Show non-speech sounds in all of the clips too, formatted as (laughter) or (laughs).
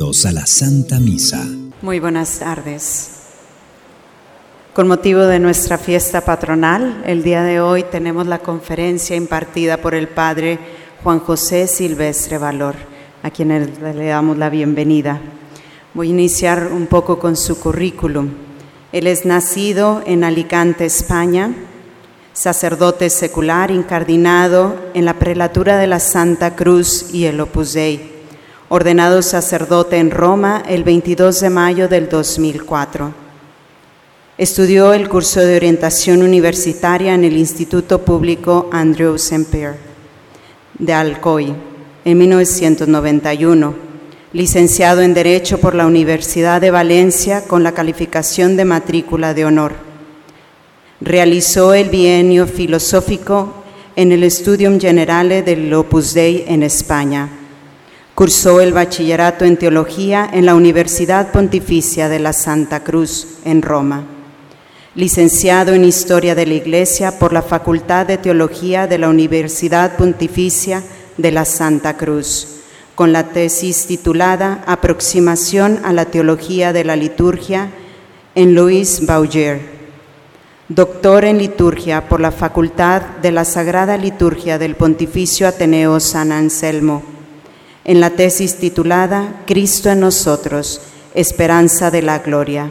A la Santa Misa. Muy buenas tardes. Con motivo de nuestra fiesta patronal, el día de hoy tenemos la conferencia impartida por el Padre Juan José Silvestre Valor, a quien le damos la bienvenida. Voy a iniciar un poco con su currículum. Él es nacido en Alicante, España, sacerdote secular incardinado en la prelatura de la Santa Cruz y el Opus Dei ordenado sacerdote en Roma el 22 de mayo del 2004. Estudió el curso de orientación universitaria en el Instituto Público Andrew Semper de Alcoy en 1991, licenciado en Derecho por la Universidad de Valencia con la calificación de matrícula de honor. Realizó el bienio filosófico en el Studium Generale del Opus Dei en España Cursó el bachillerato en teología en la Universidad Pontificia de la Santa Cruz en Roma. Licenciado en Historia de la Iglesia por la Facultad de Teología de la Universidad Pontificia de la Santa Cruz, con la tesis titulada Aproximación a la Teología de la Liturgia en Louis Bauger. Doctor en Liturgia por la Facultad de la Sagrada Liturgia del Pontificio Ateneo San Anselmo en la tesis titulada Cristo en nosotros, esperanza de la gloria,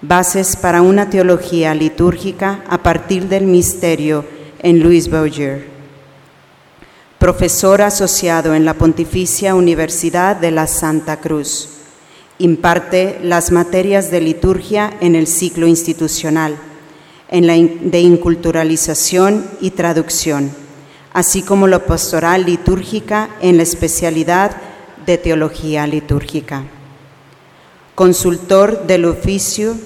bases para una teología litúrgica a partir del misterio en Louis Bouger. Profesor asociado en la Pontificia Universidad de la Santa Cruz. Imparte las materias de liturgia en el ciclo institucional, en la de inculturalización y traducción así como la pastoral litúrgica en la especialidad de teología litúrgica. Consultor del oficio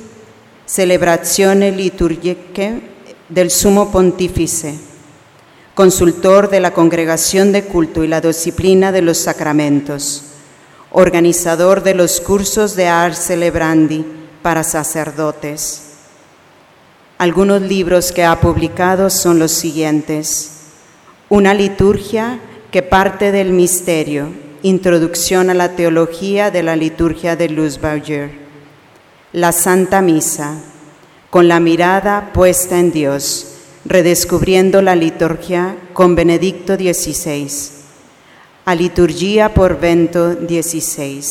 Celebrazione Liturgiche del Sumo Pontífice, consultor de la Congregación de Culto y la Disciplina de los Sacramentos, organizador de los cursos de Ars Celebrandi para sacerdotes. Algunos libros que ha publicado son los siguientes una liturgia que parte del misterio, introducción a la teología de la liturgia de Luz Bauer. La Santa Misa, con la mirada puesta en Dios, redescubriendo la liturgia con Benedicto XVI. A liturgia por Vento XVI.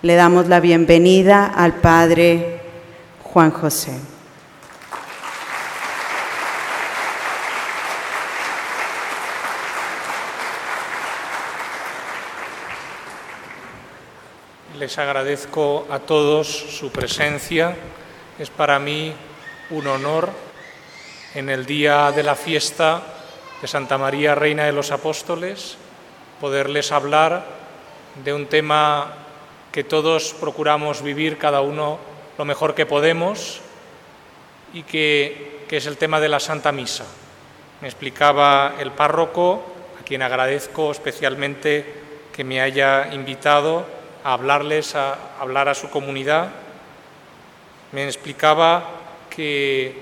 Le damos la bienvenida al Padre Juan José. Les agradezco a todos su presencia. Es para mí un honor en el día de la fiesta de Santa María, Reina de los Apóstoles, poderles hablar de un tema que todos procuramos vivir cada uno lo mejor que podemos y que, que es el tema de la Santa Misa. Me explicaba el párroco, a quien agradezco especialmente que me haya invitado a hablarles, a hablar a su comunidad, me explicaba que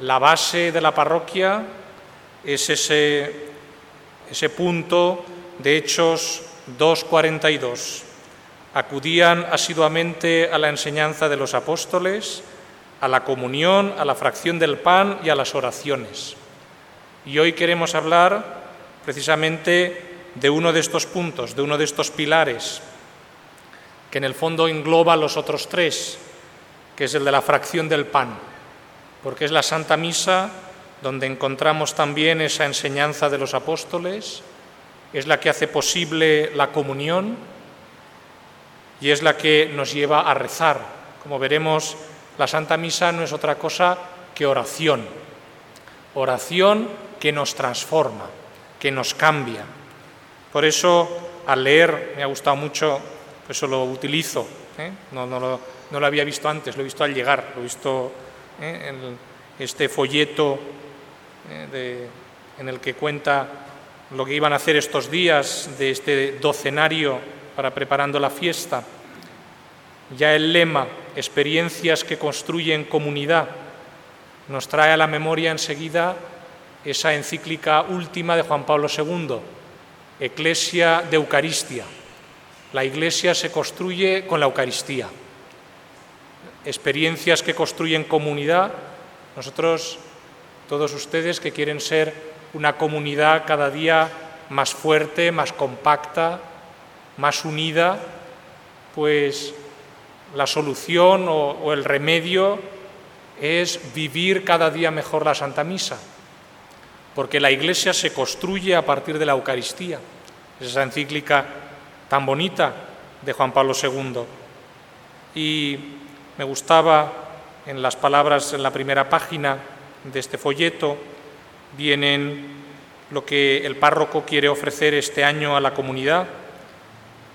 la base de la parroquia es ese, ese punto de Hechos 2.42. Acudían asiduamente a la enseñanza de los apóstoles, a la comunión, a la fracción del pan y a las oraciones. Y hoy queremos hablar precisamente de uno de estos puntos, de uno de estos pilares que en el fondo engloba los otros tres, que es el de la fracción del pan, porque es la Santa Misa donde encontramos también esa enseñanza de los apóstoles, es la que hace posible la comunión y es la que nos lleva a rezar. Como veremos, la Santa Misa no es otra cosa que oración, oración que nos transforma, que nos cambia. Por eso, al leer, me ha gustado mucho eso lo utilizo. ¿eh? No, lo, había visto antes, lo he visto al llegar, lo he visto ¿eh? en este folleto ¿eh? en el que cuenta lo que iban a hacer estos días de este docenario para preparando la fiesta. Ya el lema, experiencias que construyen comunidad, nos trae a la memoria enseguida esa encíclica última de Juan Pablo II, Eclesia de Eucaristia La Iglesia se construye con la Eucaristía. Experiencias que construyen comunidad. Nosotros, todos ustedes que quieren ser una comunidad cada día más fuerte, más compacta, más unida, pues la solución o, el remedio es vivir cada día mejor la Santa Misa, porque la Iglesia se construye a partir de la Eucaristía. esa encíclica tan bonita de Juan Pablo II. Y me gustaba en las palabras en la primera página de este folleto, vienen lo que el párroco quiere ofrecer este año a la comunidad.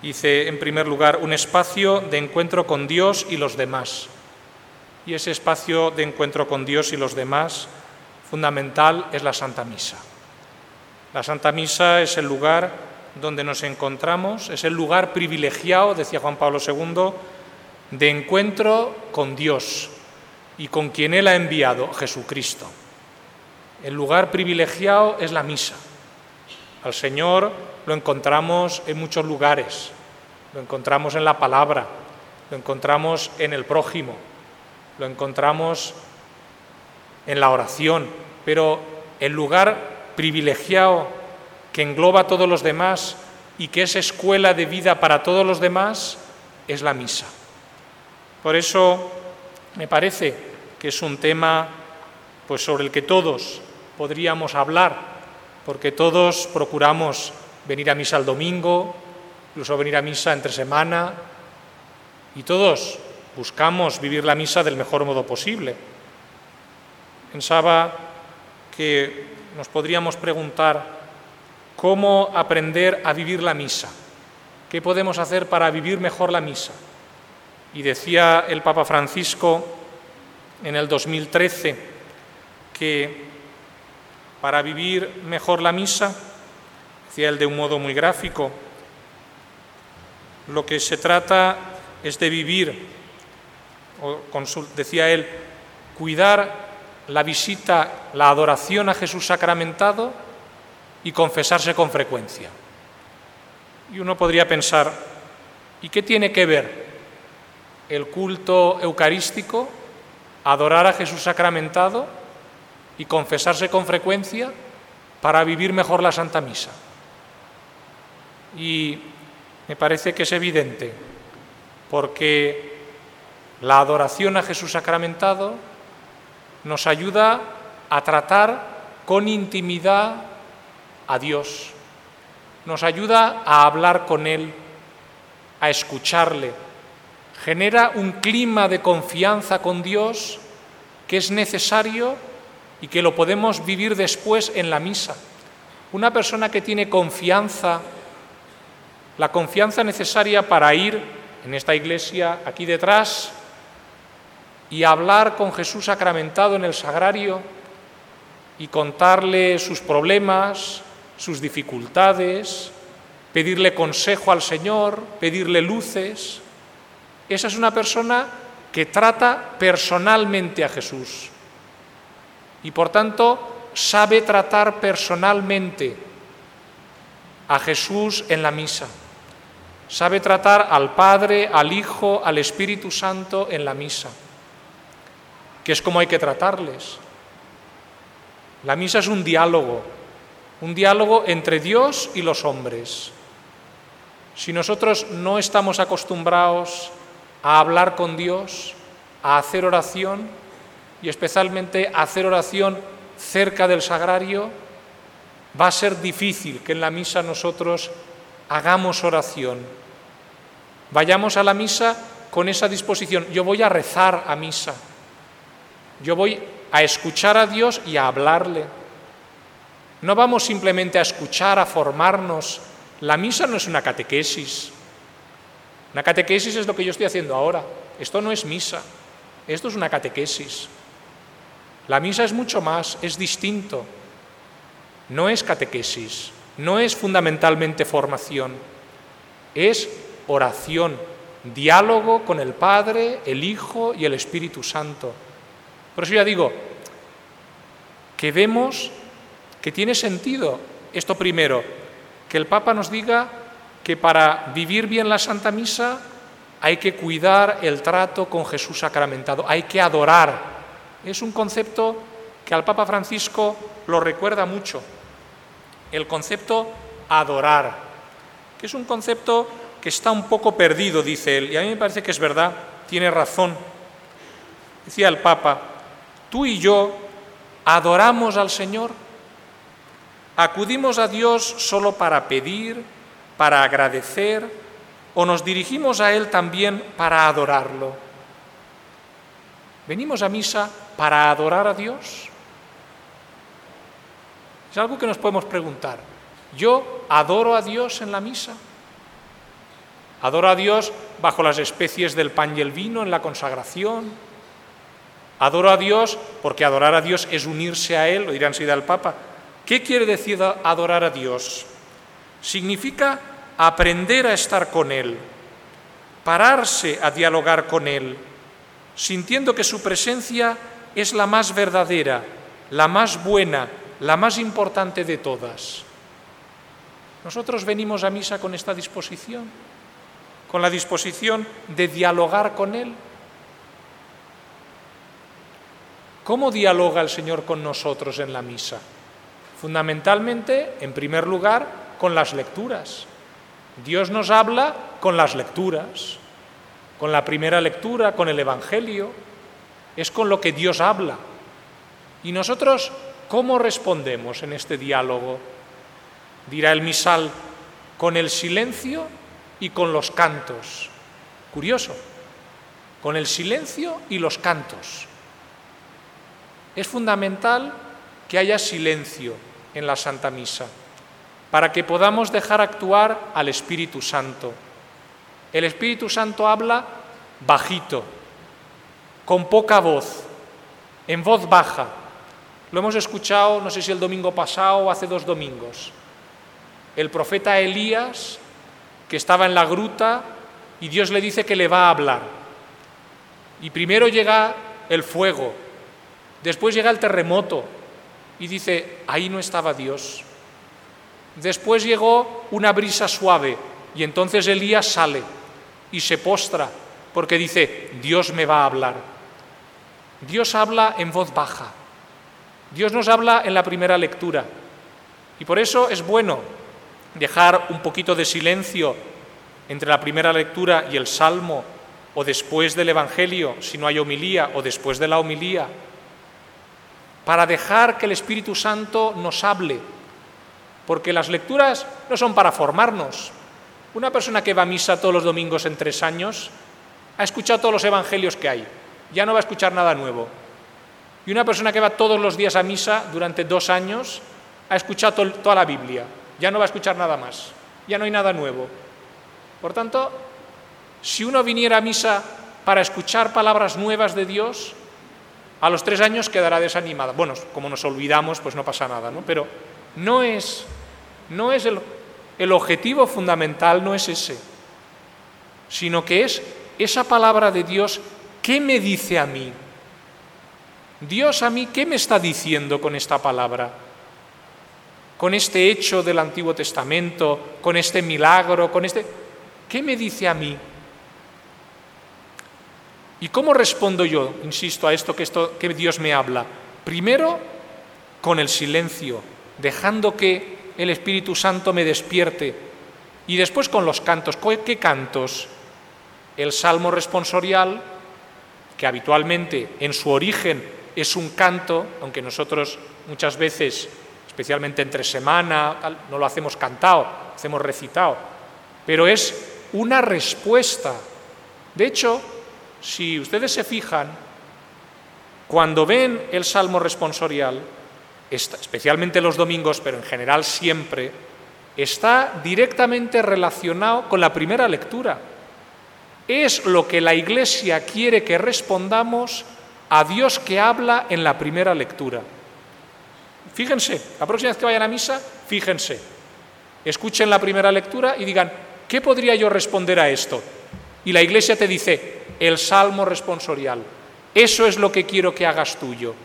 Dice, en primer lugar, un espacio de encuentro con Dios y los demás. Y ese espacio de encuentro con Dios y los demás, fundamental, es la Santa Misa. La Santa Misa es el lugar donde nos encontramos, es el lugar privilegiado, decía Juan Pablo II, de encuentro con Dios y con quien Él ha enviado, Jesucristo. El lugar privilegiado es la misa. Al Señor lo encontramos en muchos lugares. Lo encontramos en la palabra, lo encontramos en el prójimo, lo encontramos en la oración, pero el lugar privilegiado que engloba a todos los demás y que es escuela de vida para todos los demás es la misa. Por eso me parece que es un tema pues sobre el que todos podríamos hablar, porque todos procuramos venir a misa el domingo, incluso venir a misa entre semana, y todos buscamos vivir la misa del mejor modo posible. Pensaba que nos podríamos preguntar cómo aprender a vivir la misa, qué podemos hacer para vivir mejor la misa. Y decía el Papa Francisco en el 2013 que para vivir mejor la misa, decía él de un modo muy gráfico, lo que se trata es de vivir, o decía él, cuidar la visita, la adoración a Jesús sacramentado y confesarse con frecuencia. Y uno podría pensar, ¿y qué tiene que ver el culto eucarístico, adorar a Jesús sacramentado, y confesarse con frecuencia para vivir mejor la Santa Misa. Y me parece que es evidente, porque la adoración a Jesús sacramentado nos ayuda a tratar con intimidad a Dios, nos ayuda a hablar con Él, a escucharle, genera un clima de confianza con Dios que es necesario y que lo podemos vivir después en la misa. Una persona que tiene confianza, la confianza necesaria para ir en esta iglesia aquí detrás y hablar con Jesús sacramentado en el sagrario y contarle sus problemas, sus dificultades, pedirle consejo al Señor, pedirle luces. Esa es una persona que trata personalmente a Jesús y por tanto sabe tratar personalmente a Jesús en la misa. Sabe tratar al Padre, al Hijo, al Espíritu Santo en la misa, que es como hay que tratarles. La misa es un diálogo, un diálogo entre Dios y los hombres. Si nosotros no estamos acostumbrados a hablar con Dios, a hacer oración, y especialmente hacer oración cerca del sagrario, va a ser difícil que en la misa nosotros hagamos oración. Vayamos a la misa con esa disposición. Yo voy a rezar a misa. Yo voy a escuchar a Dios y a hablarle. No vamos simplemente a escuchar, a formarnos. La misa no es una catequesis. Una catequesis es lo que yo estoy haciendo ahora. Esto no es misa. Esto es una catequesis. La misa es mucho más, es distinto. No es catequesis, no es fundamentalmente formación, es oración, diálogo con el Padre, el Hijo y el Espíritu Santo. Por eso ya digo que vemos que tiene sentido esto primero, que el Papa nos diga que para vivir bien la Santa Misa hay que cuidar el trato con Jesús sacramentado, hay que adorar. Es un concepto que al Papa Francisco lo recuerda mucho, el concepto adorar, que es un concepto que está un poco perdido, dice él, y a mí me parece que es verdad, tiene razón. Decía el Papa, tú y yo adoramos al Señor, acudimos a Dios solo para pedir, para agradecer, o nos dirigimos a Él también para adorarlo. ¿Venimos a misa para adorar a Dios? Es algo que nos podemos preguntar. ¿Yo adoro a Dios en la misa? ¿Adoro a Dios bajo las especies del pan y el vino en la consagración? Adoro a Dios porque adorar a Dios es unirse a Él, lo dirán si da el Papa. ¿Qué quiere decir adorar a Dios? Significa aprender a estar con Él, pararse a dialogar con Él, sintiendo que su presencia es la más verdadera, la más buena, la más importante de todas. Nosotros venimos a misa con esta disposición, con la disposición de dialogar con Él. ¿Cómo dialoga el Señor con nosotros en la misa? Fundamentalmente, en primer lugar, con las lecturas. Dios nos habla con las lecturas, con la primera lectura, con el Evangelio. Es con lo que Dios habla. ¿Y nosotros cómo respondemos en este diálogo? Dirá el misal, con el silencio y con los cantos. Curioso, con el silencio y los cantos. Es fundamental que haya silencio en la Santa Misa para que podamos dejar actuar al Espíritu Santo. El Espíritu Santo habla bajito, con poca voz, en voz baja. Lo hemos escuchado, no sé si el domingo pasado o hace dos domingos. El profeta Elías, que estaba en la gruta, y Dios le dice que le va a hablar. Y primero llega el fuego, Después llega el terremoto y dice, ahí no estaba Dios. Después llegó una brisa suave y entonces Elías sale y se postra porque dice, Dios me va a hablar. Dios habla en voz baja. Dios nos habla en la primera lectura. Y por eso es bueno dejar un poquito de silencio entre la primera lectura y el salmo, o después del Evangelio, si no hay homilía, o después de la homilía, para dejar que el Espíritu Santo nos hable, porque las lecturas no son para formarnos. Una persona que va a misa todos los domingos en tres años ha escuchado todos los evangelios que hay, ya no va a escuchar nada nuevo. Y una persona que va todos los días a misa durante dos años ha escuchado toda la Biblia, ya no va a escuchar nada más, ya no hay nada nuevo. Por tanto, si uno viniera a misa para escuchar palabras nuevas de Dios, a los tres años quedará desanimada. Bueno, como nos olvidamos, pues no pasa nada, ¿no? Pero no es, no es el, el objetivo fundamental, no es ese, sino que es esa palabra de Dios, ¿qué me dice a mí? Dios a mí, ¿qué me está diciendo con esta palabra? Con este hecho del Antiguo Testamento, con este milagro, con este... ¿Qué me dice a mí? ¿Y cómo respondo yo, insisto, a esto que, esto que Dios me habla? Primero, con el silencio, dejando que el Espíritu Santo me despierte. Y después con los cantos. ¿Qué cantos? El salmo responsorial, que habitualmente en su origen es un canto, aunque nosotros muchas veces, especialmente entre semana, no lo hacemos cantado, hacemos recitado, pero es una respuesta. De hecho, si ustedes se fijan, cuando ven el Salmo responsorial, especialmente los domingos, pero en general siempre, está directamente relacionado con la primera lectura. Es lo que la Iglesia quiere que respondamos a Dios que habla en la primera lectura. Fíjense, la próxima vez que vayan a misa, fíjense, escuchen la primera lectura y digan, ¿qué podría yo responder a esto? Y la Iglesia te dice, el salmo responsorial. Eso es lo que quiero que hagas tuyo.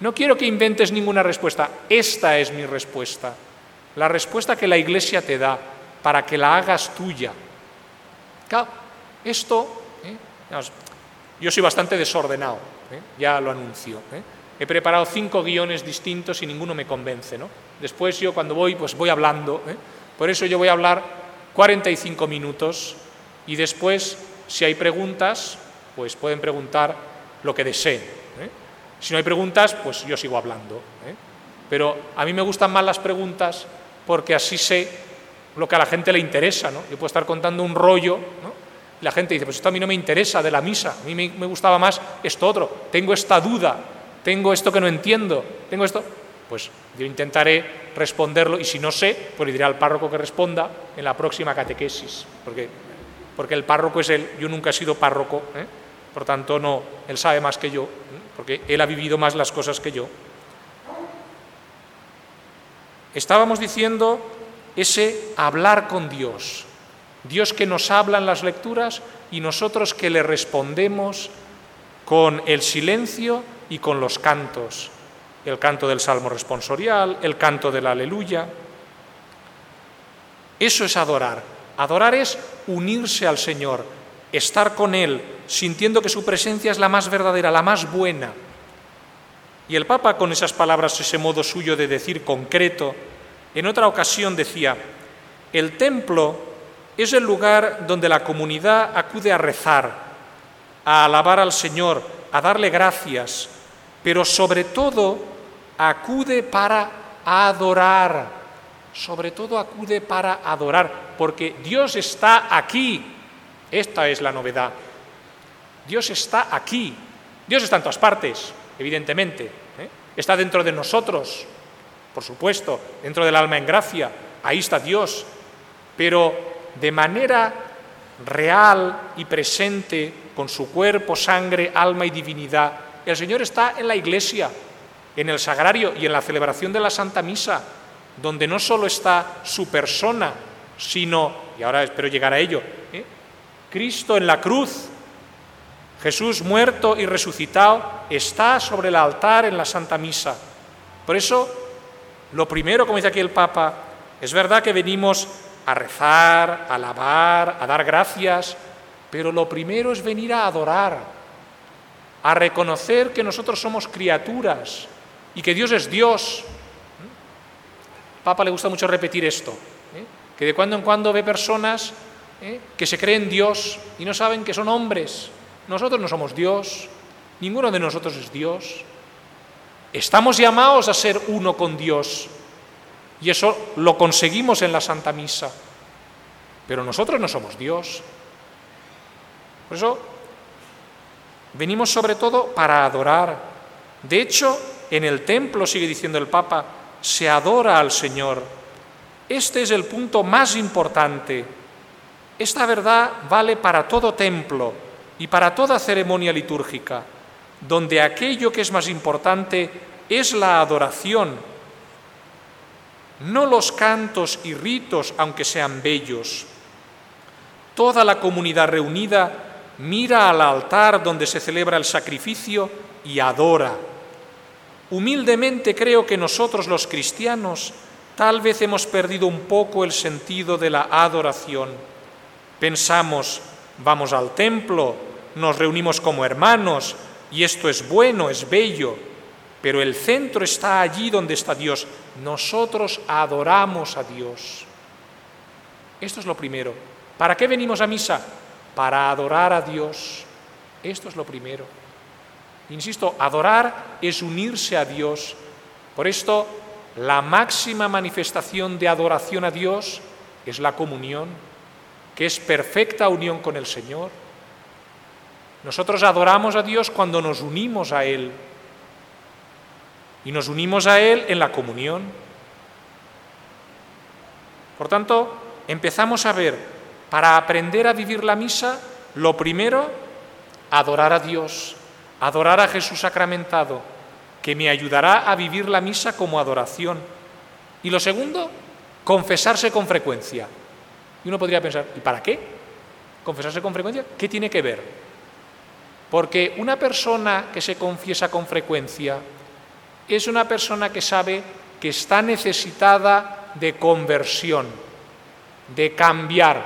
No quiero que inventes ninguna respuesta. Esta es mi respuesta. La respuesta que la Iglesia te da. para que la hagas tuya. Claro, esto, ¿eh? yo soy bastante desordenado, ¿eh? ya lo anuncio. ¿eh? He preparado cinco guiones distintos y ninguno me convence. ¿no? Después yo cuando voy, pues voy hablando. Por eso yo voy a hablar 45 minutos y después, si hay preguntas, pues pueden preguntar lo que deseen. Si no hay preguntas, pues yo sigo hablando. Pero a mí me gustan más las preguntas porque así sé lo que a la gente le interesa. ¿no? Yo puedo estar contando un rollo y la gente dice, pues esto a mí no me interesa de la misa, a mí me gustaba más esto otro, tengo esta duda, tengo esto que no entiendo, tengo esto. Pues yo intentaré responderlo y si no sé, pues le diré al párroco que responda en la próxima catequesis, porque, porque el párroco es él, yo nunca he sido párroco, ¿eh? por tanto no, él sabe más que yo, ¿eh? porque él ha vivido más las cosas que yo. Estábamos diciendo ese hablar con Dios, Dios que nos habla en las lecturas y nosotros que le respondemos con el silencio y con los cantos, el canto del Salmo responsorial, el canto del aleluya. Eso es adorar. Adorar es unirse al Señor, estar con Él, sintiendo que su presencia es la más verdadera, la más buena. Y el Papa, con esas palabras, ese modo suyo de decir concreto, en otra ocasión decía, el templo es el lugar donde la comunidad acude a rezar, a alabar al Señor, a darle gracias, pero sobre todo acude para adorar, sobre todo acude para adorar, porque Dios está aquí. Esta es la novedad. Dios está aquí. Dios está en todas partes, evidentemente. ¿eh? Está dentro de nosotros, por supuesto, dentro del alma en gracia. Ahí está Dios. Pero de manera real y presente, con su cuerpo, sangre, alma y divinidad, el Señor está en la iglesia, en el sagrario y en la celebración de la Santa Misa, donde no solo está su persona, sino, y ahora espero llegar a ello, ¿eh? Cristo en la cruz, Jesús muerto y resucitado, está sobre el altar en la Santa Misa. Por eso, lo primero, como dice aquí el Papa, es verdad que venimos a rezar, a alabar, a dar gracias, pero lo primero es venir a adorar, a reconocer que nosotros somos criaturas y que Dios es Dios. Papa le gusta mucho repetir esto, ¿eh? que de cuando en cuando ve personas ¿eh? que se creen Dios y no saben que son hombres. Nosotros no somos Dios, ninguno de nosotros es Dios. Estamos llamados a ser uno con Dios y eso lo conseguimos en la Santa Misa. Pero nosotros no somos Dios. Por eso venimos sobre todo para adorar. De hecho, en el templo, sigue diciendo el Papa, se adora al Señor. Este es el punto más importante. Esta verdad vale para todo templo y para toda ceremonia litúrgica, donde aquello que es más importante es la adoración, no los cantos y ritos, aunque sean bellos. Toda la comunidad reunida mira al altar donde se celebra el sacrificio y adora Humildemente creo que nosotros los cristianos tal vez hemos perdido un poco el sentido de la adoración. Pensamos, vamos al templo, nos reunimos como hermanos y esto es bueno, es bello, pero el centro está allí donde está Dios. Nosotros adoramos a Dios. Esto es lo primero. ¿Para qué venimos a misa? Para adorar a Dios. Esto es lo primero. Insisto, adorar es unirse a Dios. Por esto, la máxima manifestación de adoración a Dios es la comunión, que es perfecta unión con el Señor. Nosotros adoramos a Dios cuando nos unimos a Él. Y nos unimos a Él en la comunión. Por tanto, empezamos a ver, para aprender a vivir la misa, lo primero, adorar a Dios, adorar a Jesús sacramentado, que me ayudará a vivir la misa como adoración. Y lo segundo, confesarse con frecuencia. Y uno podría pensar, ¿y para qué? ¿Confesarse con frecuencia? ¿Qué tiene que ver? Porque una persona que se confiesa con frecuencia es una persona que sabe que está necesitada de conversión. de cambiar.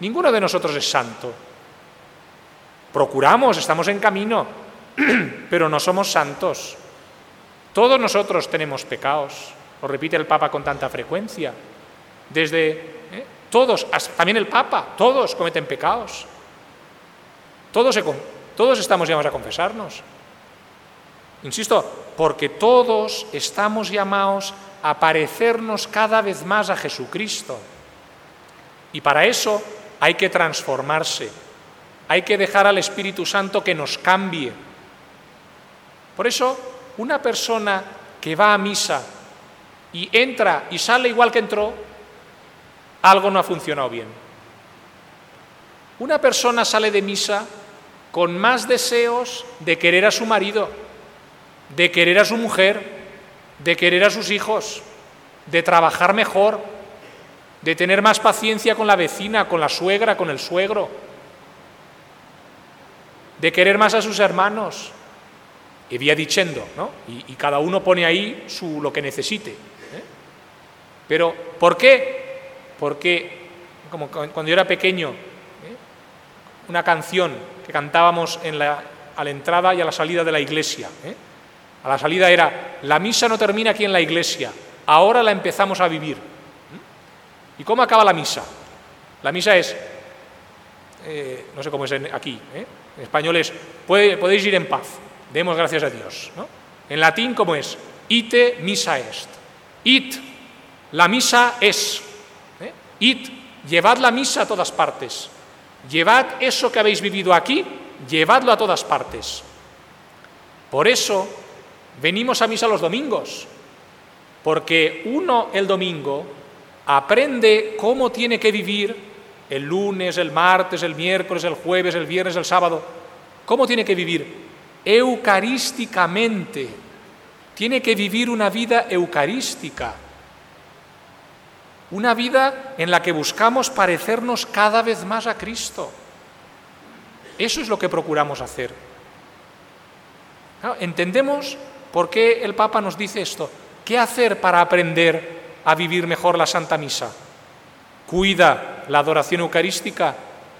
Ninguno de nosotros es santo. Procuramos, estamos en camino, (clears throat) pero no somos santos. Todos nosotros tenemos pecados, lo repite el Papa con tanta frecuencia. Desde ¿eh? todos, también el Papa, todos cometen pecados. Todos, todos estamos llamados a confesarnos. Insisto, porque todos estamos llamados a parecernos cada vez más a Jesucristo. Y para eso hay que transformarse, hay que dejar al Espíritu Santo que nos cambie. Por eso, una persona que va a misa y entra y sale igual que entró, algo no ha funcionado bien. Una persona sale de misa con más deseos de querer a su marido, de querer a su mujer, de querer a sus hijos, de trabajar mejor, de tener más paciencia con la vecina, con la suegra, con el suegro, de querer más a sus hermanos. Y vía diciendo, ¿no? Y, cada uno pone ahí su, lo que necesite. ¿eh? Pero, ¿por qué? Porque, como cuando yo era pequeño, ¿eh? una canción que cantábamos en la, a la entrada y a la salida de la iglesia. ¿eh? A la salida era, la misa no termina aquí en la iglesia, ahora la empezamos a vivir. ¿Y cómo acaba la misa? La misa es, no sé cómo es aquí, ¿eh? En español es, podéis ir en paz, demos gracias a Dios. En latín, ¿cómo es? Ite misa est. It, la misa es. ¿eh? It, llevad la misa a todas partes. Llevad eso que habéis vivido aquí, llevadlo a todas partes. Por eso venimos a misa los domingos, porque uno el domingo aprende cómo tiene que vivir el lunes, el martes, el miércoles, el jueves, el viernes, el sábado, cómo tiene que vivir eucarísticamente. Tiene que vivir una vida eucarística, una vida en la que buscamos parecernos cada vez más a Cristo. Eso es lo que procuramos hacer. Entendemos por qué el Papa nos dice esto. ¿Qué hacer para aprender a vivir mejor la Santa Misa. Cuida la adoración eucarística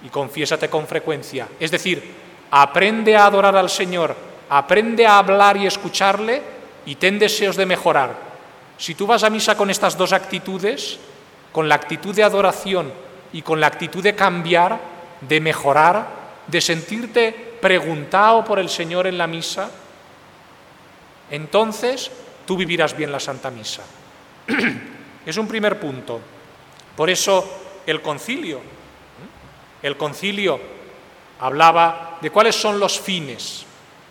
y confiésate con frecuencia. Es decir, aprende a adorar al Señor, aprende a hablar y escucharle y ten deseos de mejorar. Si tú vas a misa con estas dos actitudes, con la actitud de adoración y con la actitud de cambiar, de mejorar, de sentirte preguntado por el Señor en la misa, entonces tú vivirás bien la Santa Misa. (clears throat) Es un primer punto. Por eso el concilio, el concilio hablaba de cuáles son los fines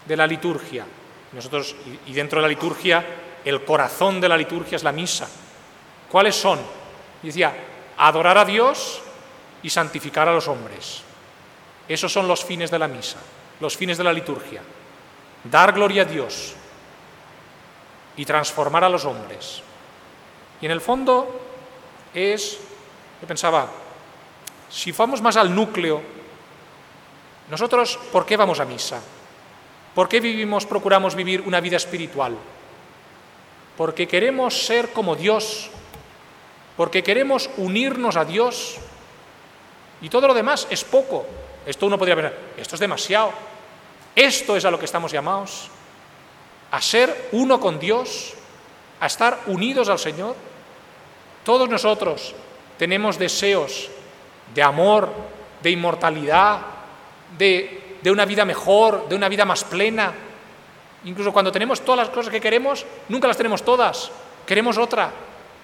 de la liturgia. Nosotros, y dentro de la liturgia, el corazón de la liturgia es la misa. ¿Cuáles son? Decía, adorar a Dios y santificar a los hombres. Esos son los fines de la misa, los fines de la liturgia. Dar gloria a Dios y transformar a los hombres. Y en el fondo es, yo pensaba, si vamos más al núcleo, nosotros, ¿por qué vamos a misa? ¿Por qué vivimos, procuramos vivir una vida espiritual? Porque queremos ser como Dios, porque queremos unirnos a Dios. Y todo lo demás es poco. Esto uno podría pensar, esto es demasiado. Esto es a lo que estamos llamados, a ser uno con Dios, a estar unidos al Señor. Todos nosotros tenemos deseos de amor, de inmortalidad, de, una vida mejor, de una vida más plena. Incluso cuando tenemos todas las cosas que queremos, nunca las tenemos todas. Queremos otra.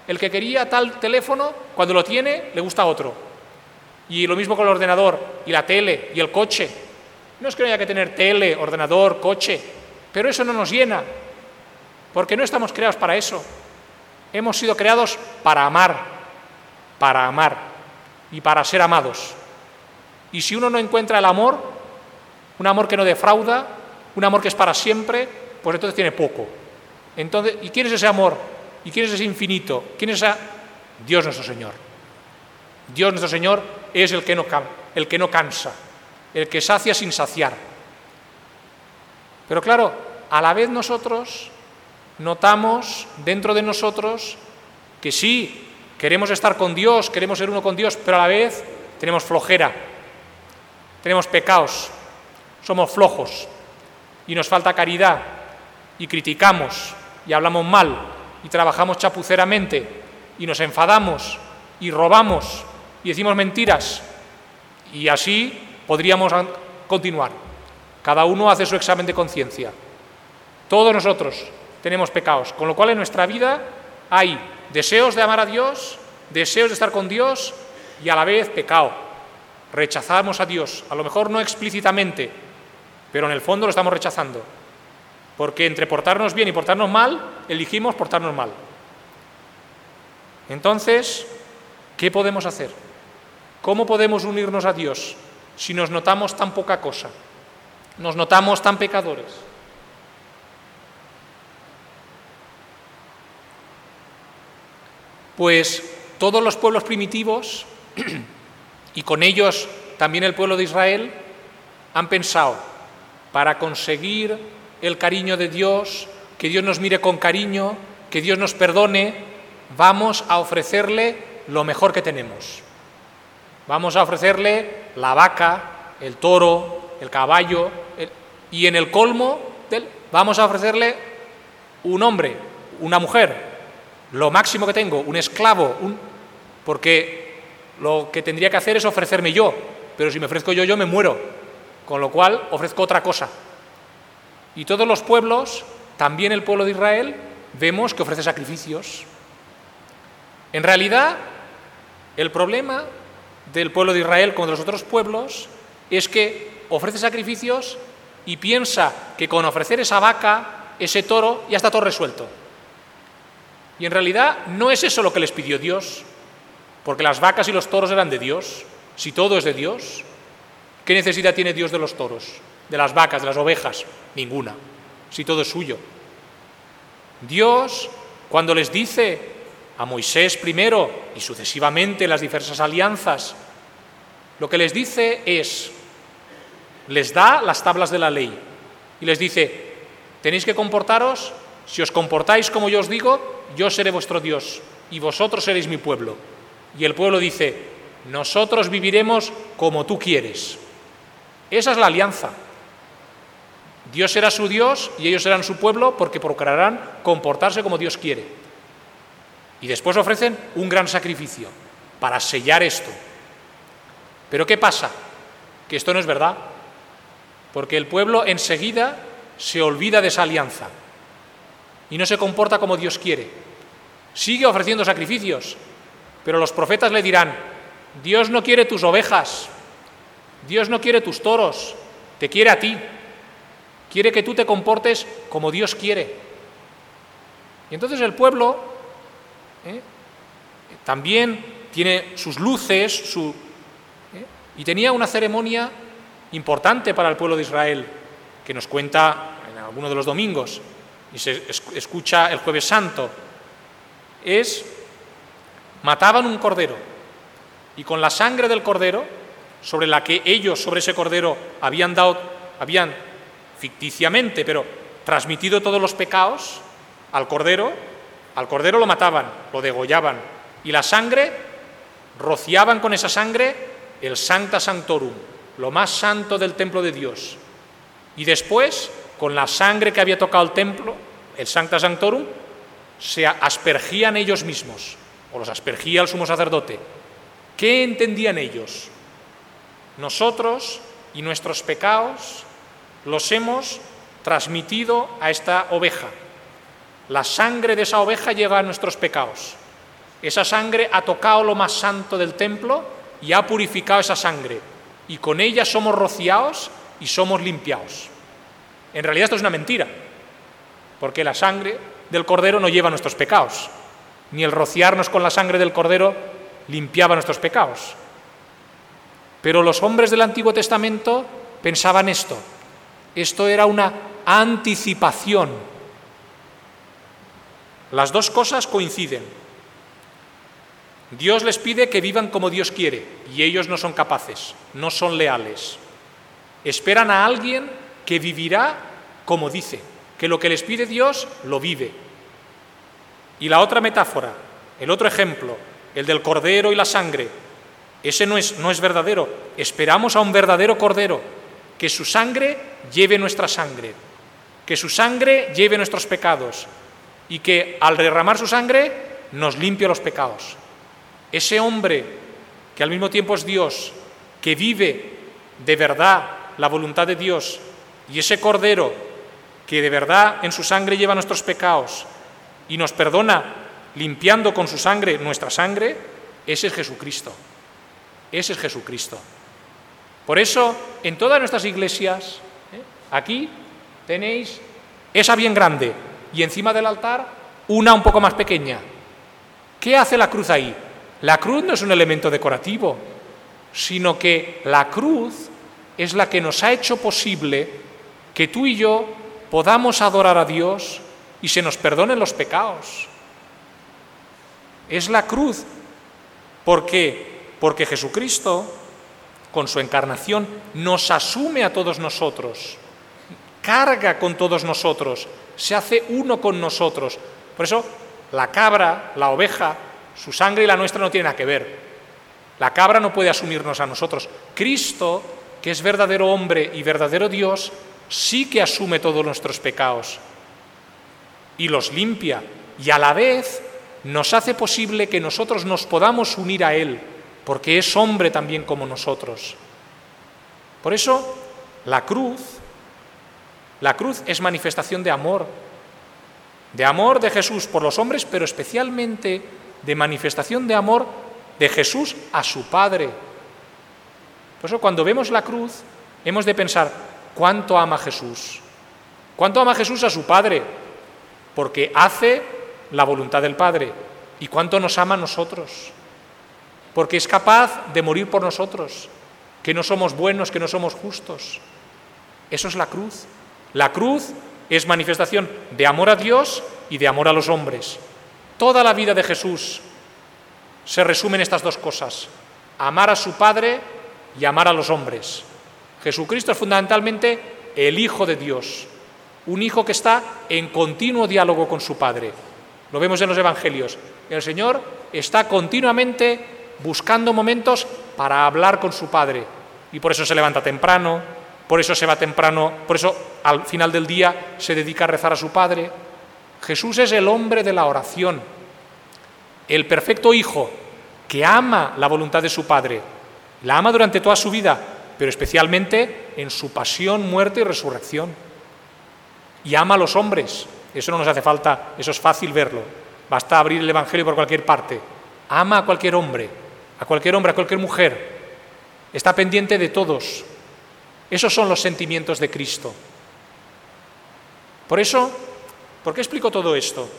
El que quería tal teléfono, cuando lo tiene, le gusta otro. Y lo mismo con el ordenador y la tele y el coche. No es que no haya que tener tele, ordenador, coche, pero eso no nos llena, porque no estamos creados para eso. Hemos sido creados para amar, para amar y para ser amados. Y si uno no encuentra el amor, un amor que no defrauda, un amor que es para siempre, pues entonces tiene poco. Entonces, ¿y quién es ese amor? ¿Y quién es ese infinito? ¿Quién es esa? Dios nuestro Señor. Dios nuestro Señor es el que no, el que no cansa, el que sacia sin saciar. Pero claro, a la vez nosotros notamos dentro de nosotros que sí, queremos estar con Dios, queremos ser uno con Dios, pero a la vez tenemos flojera, tenemos pecados, somos flojos y nos falta caridad y criticamos y hablamos mal y trabajamos chapuceramente y nos enfadamos y robamos y decimos mentiras y así podríamos continuar. Cada uno hace su examen de conciencia. Todos nosotros tenemos pecados, con lo cual en nuestra vida hay deseos de amar a Dios, deseos de estar con Dios y a la vez pecado. Rechazamos a Dios, a lo mejor no explícitamente, pero en el fondo lo estamos rechazando. Porque entre portarnos bien y portarnos mal, elegimos portarnos mal. Entonces, ¿qué podemos hacer? ¿Cómo podemos unirnos a Dios si nos notamos tan poca cosa? Nos notamos tan pecadores. Pues todos los pueblos primitivos, y con ellos también el pueblo de Israel, han pensado, para conseguir el cariño de Dios, que Dios nos mire con cariño, que Dios nos perdone, vamos a ofrecerle lo mejor que tenemos. Vamos a ofrecerle la vaca, el toro, el caballo, y en el colmo vamos a ofrecerle un hombre, una mujer, lo máximo que tengo, un esclavo, un, porque lo que tendría que hacer es ofrecerme yo, pero si me ofrezco yo, yo me muero, con lo cual ofrezco otra cosa. Y todos los pueblos, también el pueblo de Israel, vemos que ofrece sacrificios. En realidad, el problema del pueblo de Israel como de los otros pueblos es que ofrece sacrificios y piensa que con ofrecer esa vaca, ese toro, ya está todo resuelto. Y en realidad no es eso lo que les pidió Dios, porque las vacas y los toros eran de Dios. Si todo es de Dios, ¿qué necesidad tiene Dios de los toros, de las vacas, de las ovejas? Ninguna, si todo es suyo. Dios, cuando les dice a Moisés primero y sucesivamente las diversas alianzas, lo que les dice es, les da las tablas de la ley y les dice, tenéis que comportaros, si os comportáis como yo os digo, yo seré vuestro Dios y vosotros seréis mi pueblo. Y el pueblo dice, nosotros viviremos como tú quieres. Esa es la alianza. Dios será su Dios y ellos serán su pueblo porque procurarán comportarse como Dios quiere. Y después ofrecen un gran sacrificio para sellar esto. Pero ¿qué pasa? Que esto no es verdad. Porque el pueblo enseguida se olvida de esa alianza y no se comporta como Dios quiere. Sigue ofreciendo sacrificios, pero los profetas le dirán, Dios no quiere tus ovejas, Dios no quiere tus toros, te quiere a ti, quiere que tú te comportes como Dios quiere. Y entonces el pueblo ¿eh? también tiene sus luces, su, ¿eh? y tenía una ceremonia importante para el pueblo de Israel, que nos cuenta en alguno de los domingos, y se escucha el jueves santo, es, mataban un cordero y con la sangre del cordero, sobre la que ellos, sobre ese cordero, habían dado, habían ficticiamente, pero transmitido todos los pecados al cordero, al cordero lo mataban, lo degollaban, y la sangre, rociaban con esa sangre el Sancta Sanctorum, lo más santo del templo de Dios. Y después con la sangre que había tocado el templo, el Sancta Sanctorum, se aspergían ellos mismos, o los aspergía el sumo sacerdote. ¿Qué entendían ellos? Nosotros y nuestros pecados los hemos transmitido a esta oveja. La sangre de esa oveja lleva a nuestros pecados. Esa sangre ha tocado lo más santo del templo y ha purificado esa sangre. Y con ella somos rociados y somos limpiados. En realidad esto es una mentira, porque la sangre del cordero no lleva nuestros pecados, ni el rociarnos con la sangre del cordero limpiaba nuestros pecados. Pero los hombres del Antiguo Testamento pensaban esto. Esto era una anticipación. Las dos cosas coinciden. Dios les pide que vivan como Dios quiere y ellos no son capaces, no son leales. Esperan a alguien que vivirá como dice, que lo que les pide Dios lo vive. Y la otra metáfora, el otro ejemplo, el del cordero y la sangre. Ese no es, no es verdadero. Esperamos a un verdadero cordero, que su sangre lleve nuestra sangre, que su sangre lleve nuestros pecados y que al derramar su sangre nos limpie los pecados. Ese hombre que al mismo tiempo es Dios, que vive de verdad la voluntad de Dios, y ese cordero que de verdad en su sangre lleva nuestros pecados y nos perdona limpiando con su sangre nuestra sangre, ese es Jesucristo. Ese es Jesucristo. Por eso, en todas nuestras iglesias, ¿eh? aquí tenéis esa bien grande y encima del altar una un poco más pequeña. ¿Qué hace la cruz ahí? La cruz no es un elemento decorativo, sino que la cruz es la que nos ha hecho posible que tú y yo podamos adorar a Dios y se nos perdonen los pecados. Es la cruz. ¿Por qué? Porque Jesucristo, con su encarnación, nos asume a todos nosotros, carga con todos nosotros, se hace uno con nosotros. Por eso, la cabra, la oveja, su sangre y la nuestra no tienen nada que ver. La cabra no puede asumirnos a nosotros. Cristo, que es verdadero hombre y verdadero Dios, sí que asume todos nuestros pecados y los limpia y a la vez nos hace posible que nosotros nos podamos unir a Él, porque es hombre también como nosotros. Por eso, la cruz, la cruz es manifestación de amor, de amor de Jesús por los hombres, pero especialmente de manifestación de amor de Jesús a su Padre. Por eso cuando vemos la cruz, hemos de pensar, ¿cuánto ama Jesús? ¿Cuánto ama Jesús a su Padre? porque hace la voluntad del Padre. ¿Y cuánto nos ama a nosotros? Porque es capaz de morir por nosotros, que no somos buenos, que no somos justos. Eso es la cruz. La cruz es manifestación de amor a Dios y de amor a los hombres. Toda la vida de Jesús se resume en estas dos cosas, amar a su Padre y amar a los hombres. Jesucristo es fundamentalmente el Hijo de Dios, un hijo que está en continuo diálogo con su padre. Lo vemos en los Evangelios. El Señor está continuamente buscando momentos para hablar con su padre. Y por eso se levanta temprano, por eso se va temprano, por eso al final del día se dedica a rezar a su padre. Jesús es el hombre de la oración, el perfecto hijo que ama la voluntad de su padre. La ama durante toda su vida, pero especialmente en su pasión, muerte y resurrección y ama a los hombres. Eso no nos hace falta, eso es fácil verlo. Basta abrir el Evangelio por cualquier parte. Ama a cualquier hombre, a cualquier hombre, a cualquier mujer. Está pendiente de todos. Esos son los sentimientos de Cristo. Por eso, ¿por qué explico todo esto?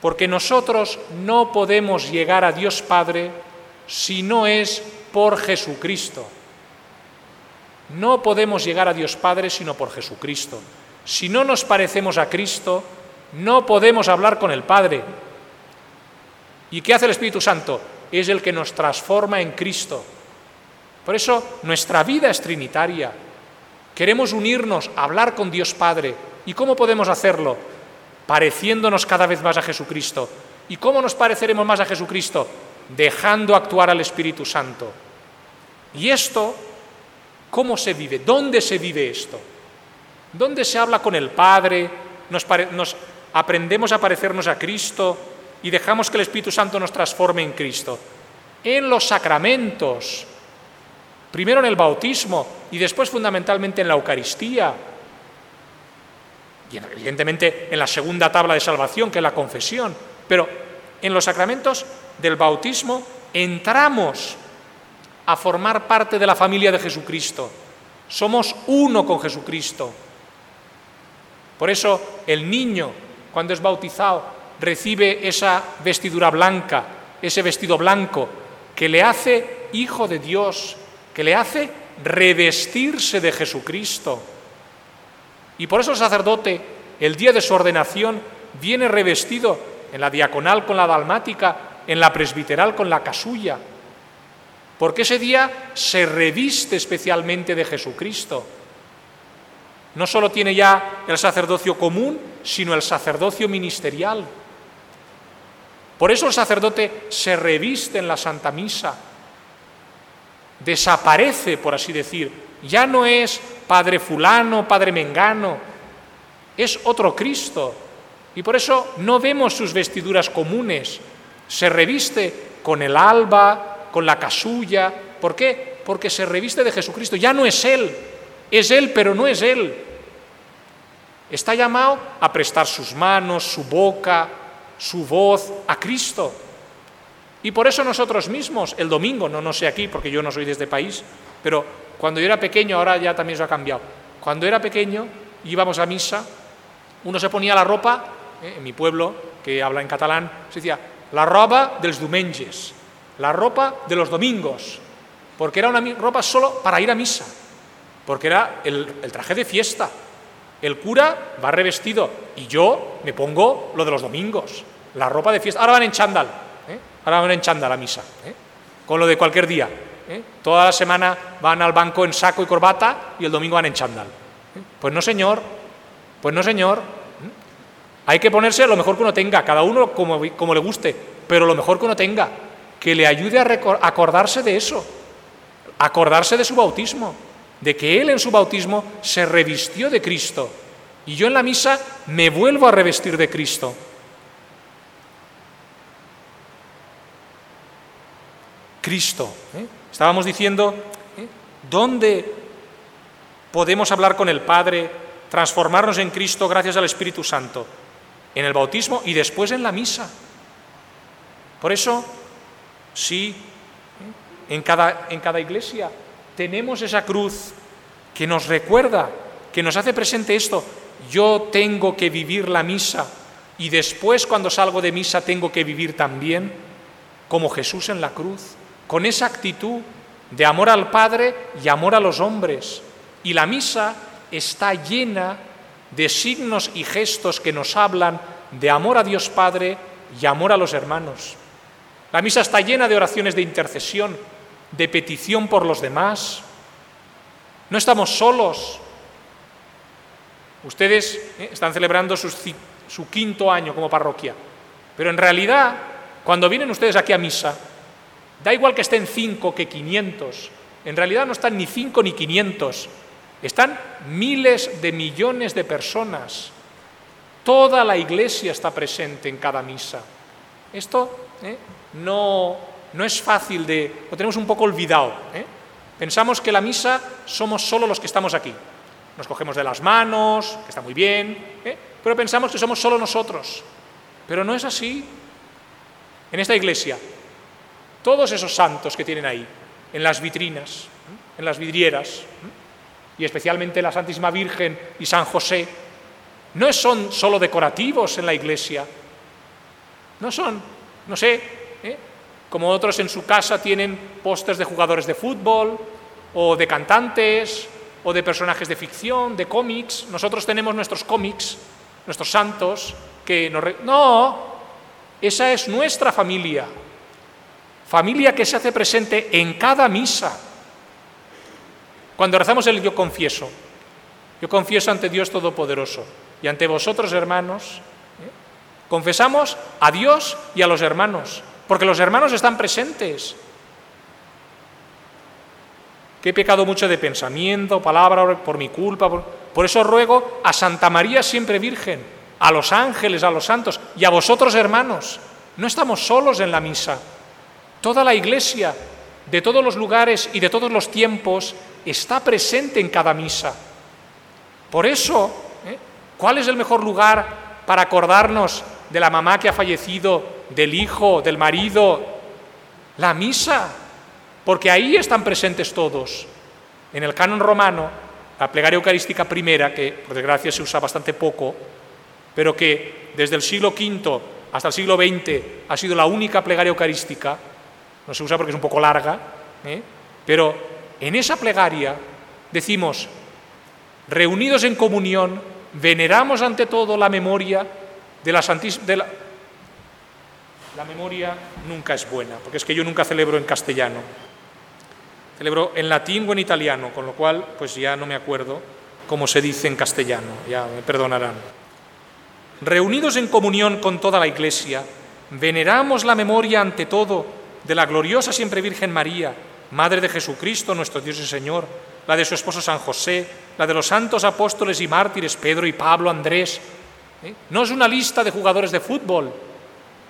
Porque nosotros no podemos llegar a Dios Padre si no es por Jesucristo. No podemos llegar a Dios Padre sino por Jesucristo. Si no nos parecemos a Cristo, no podemos hablar con el Padre. ¿Y qué hace el Espíritu Santo? Es el que nos transforma en Cristo. Por eso nuestra vida es trinitaria. Queremos unirnos, hablar con Dios Padre. ¿Y cómo podemos hacerlo? Pareciéndonos cada vez más a Jesucristo. ¿Y cómo nos pareceremos más a Jesucristo? Dejando actuar al Espíritu Santo. ¿Y esto cómo se vive? ¿Dónde se vive esto? ¿Dónde se habla con el Padre? Nos, aprendemos a parecernos a Cristo y dejamos que el Espíritu Santo nos transforme en Cristo. En los sacramentos, primero en el bautismo y después fundamentalmente en la Eucaristía. Y evidentemente en la segunda tabla de salvación, que es la confesión. Pero en los sacramentos del bautismo entramos a formar parte de la familia de Jesucristo. Somos uno con Jesucristo. Por eso el niño, cuando es bautizado, recibe esa vestidura blanca, ese vestido blanco, que le hace hijo de Dios, que le hace revestirse de Jesucristo. Y por eso el sacerdote, el día de su ordenación, viene revestido en la diaconal con la dalmática, en la presbiteral con la casulla, porque ese día se reviste especialmente de Jesucristo. No solo tiene ya el sacerdocio común, sino el sacerdocio ministerial. Por eso el sacerdote se reviste en la Santa Misa, desaparece, por así decir, ya no es Padre fulano, Padre mengano, es otro Cristo. Y por eso no vemos sus vestiduras comunes, se reviste con el alba, con la casulla. ¿Por qué? Porque se reviste de Jesucristo. Ya no es Él, es Él, pero no es Él. Está llamado a prestar sus manos, su boca, su voz a Cristo. Y por eso nosotros mismos, el domingo, no, no sé aquí, porque yo no soy de este país, pero cuando yo era pequeño, ahora ya también se ha cambiado, cuando era pequeño íbamos a misa, uno se ponía la ropa, eh, en mi pueblo, que habla en catalán, se decía, la ropa dels diumenges, la ropa de los domingos, porque era una ropa solo para ir a misa, porque era el, traje de fiesta. El cura va revestido y yo me pongo lo de los domingos, la ropa de fiesta. Ahora van en chándal, ¿eh? ahora van en chándal a misa, ¿eh? con lo de cualquier día. ¿eh? Toda la semana van al banco en saco y corbata y el domingo van en chándal. Pues no, señor, pues no, señor. Hay que ponerse lo mejor que uno tenga, cada uno como, como le guste, pero lo mejor que uno tenga, que le ayude a acordarse de eso, acordarse de su bautismo, de que él en su bautismo se revistió de Cristo y yo en la misa me vuelvo a revestir de Cristo. Cristo. ¿eh? Estábamos diciendo, ¿eh? ¿dónde podemos hablar con el Padre, transformarnos en Cristo gracias al Espíritu Santo? En el bautismo y después en la misa. Por eso, sí, ¿eh? en cada, en cada iglesia tenemos esa cruz que nos recuerda, que nos hace presente esto. Yo tengo que vivir la misa y después cuando salgo de misa tengo que vivir también como Jesús en la cruz con esa actitud de amor al Padre y amor a los hombres. Y la misa está llena de signos y gestos que nos hablan de amor a Dios Padre y amor a los hermanos. La misa está llena de oraciones de intercesión, de petición por los demás. No estamos solos. Ustedes eh, están celebrando su quinto año como parroquia, pero en realidad, cuando vienen ustedes aquí a misa, Da igual que estén cinco que 500. En realidad no están ni cinco ni 500. Están miles de millones de personas. Toda la iglesia está presente en cada misa. Esto ¿eh? no, no, es fácil de... Lo tenemos un poco olvidado. ¿eh? Pensamos que la misa somos solo los que estamos aquí. Nos cogemos de las manos, que está muy bien, ¿eh? pero pensamos que somos solo nosotros. Pero no es así. En esta iglesia todos esos santos que tienen ahí, en las vitrinas, en las vidrieras, y especialmente la Santísima Virgen y San José, no son solo decorativos en la iglesia, no son, no sé, ¿eh? como otros en su casa tienen pósters de jugadores de fútbol, o de cantantes, o de personajes de ficción, de cómics, nosotros tenemos nuestros cómics, nuestros santos, que nos... No, esa es nuestra familia, Familia que se hace presente en cada misa. Cuando rezamos el yo confieso, yo confieso ante Dios Todopoderoso y ante vosotros, hermanos. Confesamos a Dios y a los hermanos, porque los hermanos están presentes. Que he pecado mucho de pensamiento, palabra, por mi culpa. Por, eso ruego a Santa María siempre Virgen, a los ángeles, a los santos y a vosotros, hermanos. No estamos solos en la misa. Toda la iglesia de todos los lugares y de todos los tiempos está presente en cada misa. Por eso, ¿eh? ¿cuál es el mejor lugar para acordarnos de la mamá que ha fallecido, del hijo, del marido? La misa, porque ahí están presentes todos. En el canon romano, la plegaria eucarística primera, que por desgracia se usa bastante poco, pero que desde el siglo V hasta el siglo XX ha sido la única plegaria eucarística, no se usa porque es un poco larga, ¿eh? pero en esa plegaria decimos, reunidos en comunión, veneramos ante todo la memoria de la Santísima... la... memoria nunca es buena, porque es que yo nunca celebro en castellano. Celebro en latín o en italiano, con lo cual pues ya no me acuerdo cómo se dice en castellano, ya me perdonarán. Reunidos en comunión con toda la Iglesia, veneramos la memoria ante todo de la gloriosa siempre Virgen María, Madre de Jesucristo, nuestro Dios y Señor, la de su esposo San José, la de los santos apóstoles y mártires Pedro y Pablo, Andrés. ¿eh? No es una lista de jugadores de fútbol,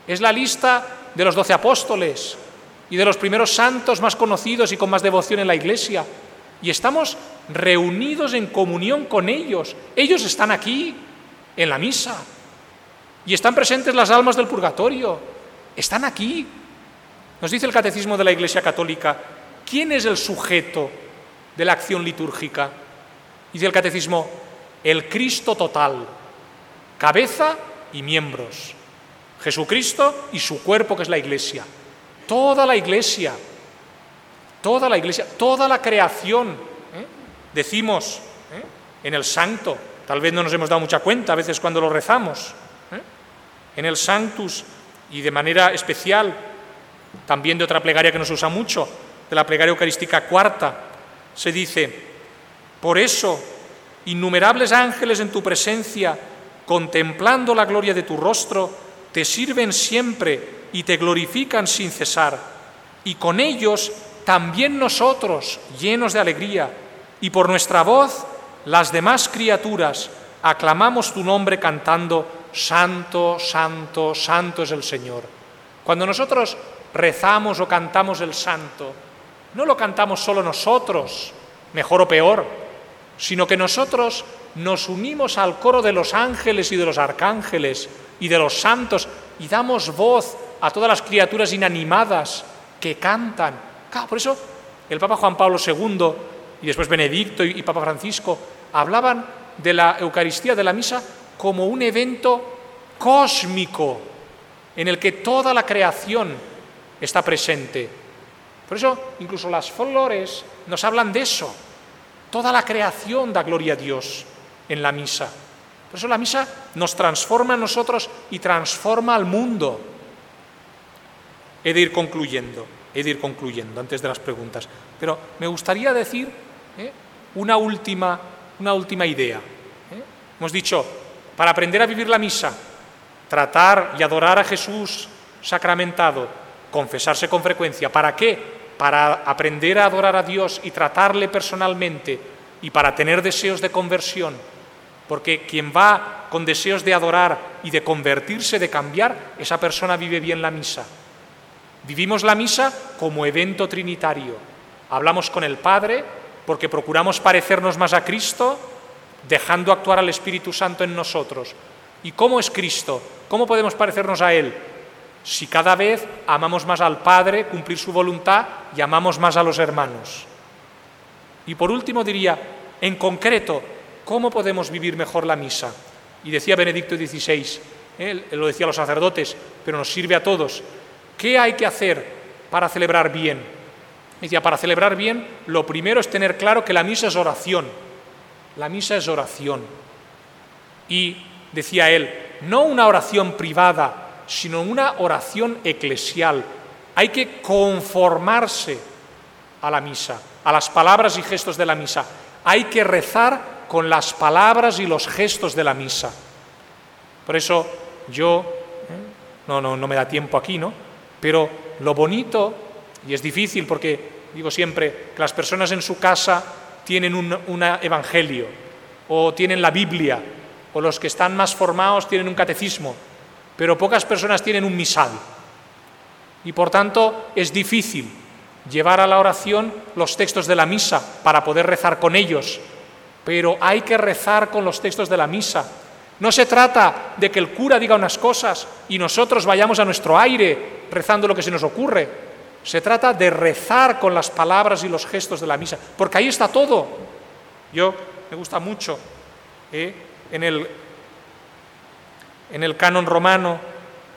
es la lista de los doce apóstoles y de los primeros santos más conocidos y con más devoción en la iglesia. Y estamos reunidos en comunión con ellos. Ellos están aquí, en la misa. Y están presentes las almas del purgatorio. Están aquí. Nos dice el Catecismo de la Iglesia Católica, ¿quién es el sujeto de la acción litúrgica? Dice el Catecismo, el Cristo total, cabeza y miembros. Jesucristo y su cuerpo que es la Iglesia. Toda la Iglesia, toda la Iglesia, toda la creación. ¿eh? Decimos ¿eh? en el Santo, tal vez no nos hemos dado mucha cuenta a veces cuando lo rezamos, ¿eh? en el Sanctus y de manera especial también de otra plegaria que nos usa mucho, de la plegaria eucarística cuarta, se dice, por eso, innumerables ángeles en tu presencia, contemplando la gloria de tu rostro, te sirven siempre y te glorifican sin cesar, y con ellos también nosotros, llenos de alegría, y por nuestra voz, las demás criaturas, aclamamos tu nombre cantando, Santo, Santo, Santo es el Señor. Cuando nosotros rezamos o cantamos el santo, no lo cantamos solo nosotros, mejor o peor, sino que nosotros nos unimos al coro de los ángeles y de los arcángeles y de los santos y damos voz a todas las criaturas inanimadas que cantan. por eso el Papa Juan Pablo II y después Benedicto y Papa Francisco hablaban de la Eucaristía, de la misa, como un evento cósmico en el que toda la creación está presente. Por eso incluso las flores nos hablan de eso. Toda la creación da gloria a Dios en la misa. Por eso la misa nos transforma a nosotros y transforma al mundo. He de ir concluyendo, he de ir concluyendo antes de las preguntas. Pero me gustaría decir ¿eh? una, última, una última idea. ¿eh? Hemos dicho, para aprender a vivir la misa, tratar y adorar a Jesús sacramentado, confesarse con frecuencia. ¿Para qué? Para aprender a adorar a Dios y tratarle personalmente y para tener deseos de conversión. Porque quien va con deseos de adorar y de convertirse, de cambiar, esa persona vive bien la misa. Vivimos la misa como evento trinitario. Hablamos con el Padre porque procuramos parecernos más a Cristo, dejando actuar al Espíritu Santo en nosotros. ¿Y cómo es Cristo? ¿Cómo podemos parecernos a Él? Si cada vez amamos más al Padre, cumplir su voluntad y amamos más a los hermanos. Y por último diría, en concreto, ¿cómo podemos vivir mejor la misa? Y decía Benedicto XVI, él, lo decía a los sacerdotes, pero nos sirve a todos, ¿qué hay que hacer para celebrar bien? Decía, para celebrar bien, lo primero es tener claro que la misa es oración. La misa es oración. Y decía él, no una oración privada sino una oración eclesial. Hay que conformarse a la misa, a las palabras y gestos de la misa. Hay que rezar con las palabras y los gestos de la misa. Por eso yo, ¿eh? no, no, no me da tiempo aquí, ¿no? Pero lo bonito, y es difícil porque digo siempre que las personas en su casa tienen un evangelio, o tienen la Biblia, o los que están más formados tienen un catecismo, pero pocas personas tienen un misal. Y por tanto es difícil llevar a la oración los textos de la misa para poder rezar con ellos, pero hay que rezar con los textos de la misa. No se trata de que el cura diga unas cosas y nosotros vayamos a nuestro aire rezando lo que se nos ocurre. Se trata de rezar con las palabras y los gestos de la misa, porque ahí está todo. Yo me gusta mucho ¿eh? en el en el canon romano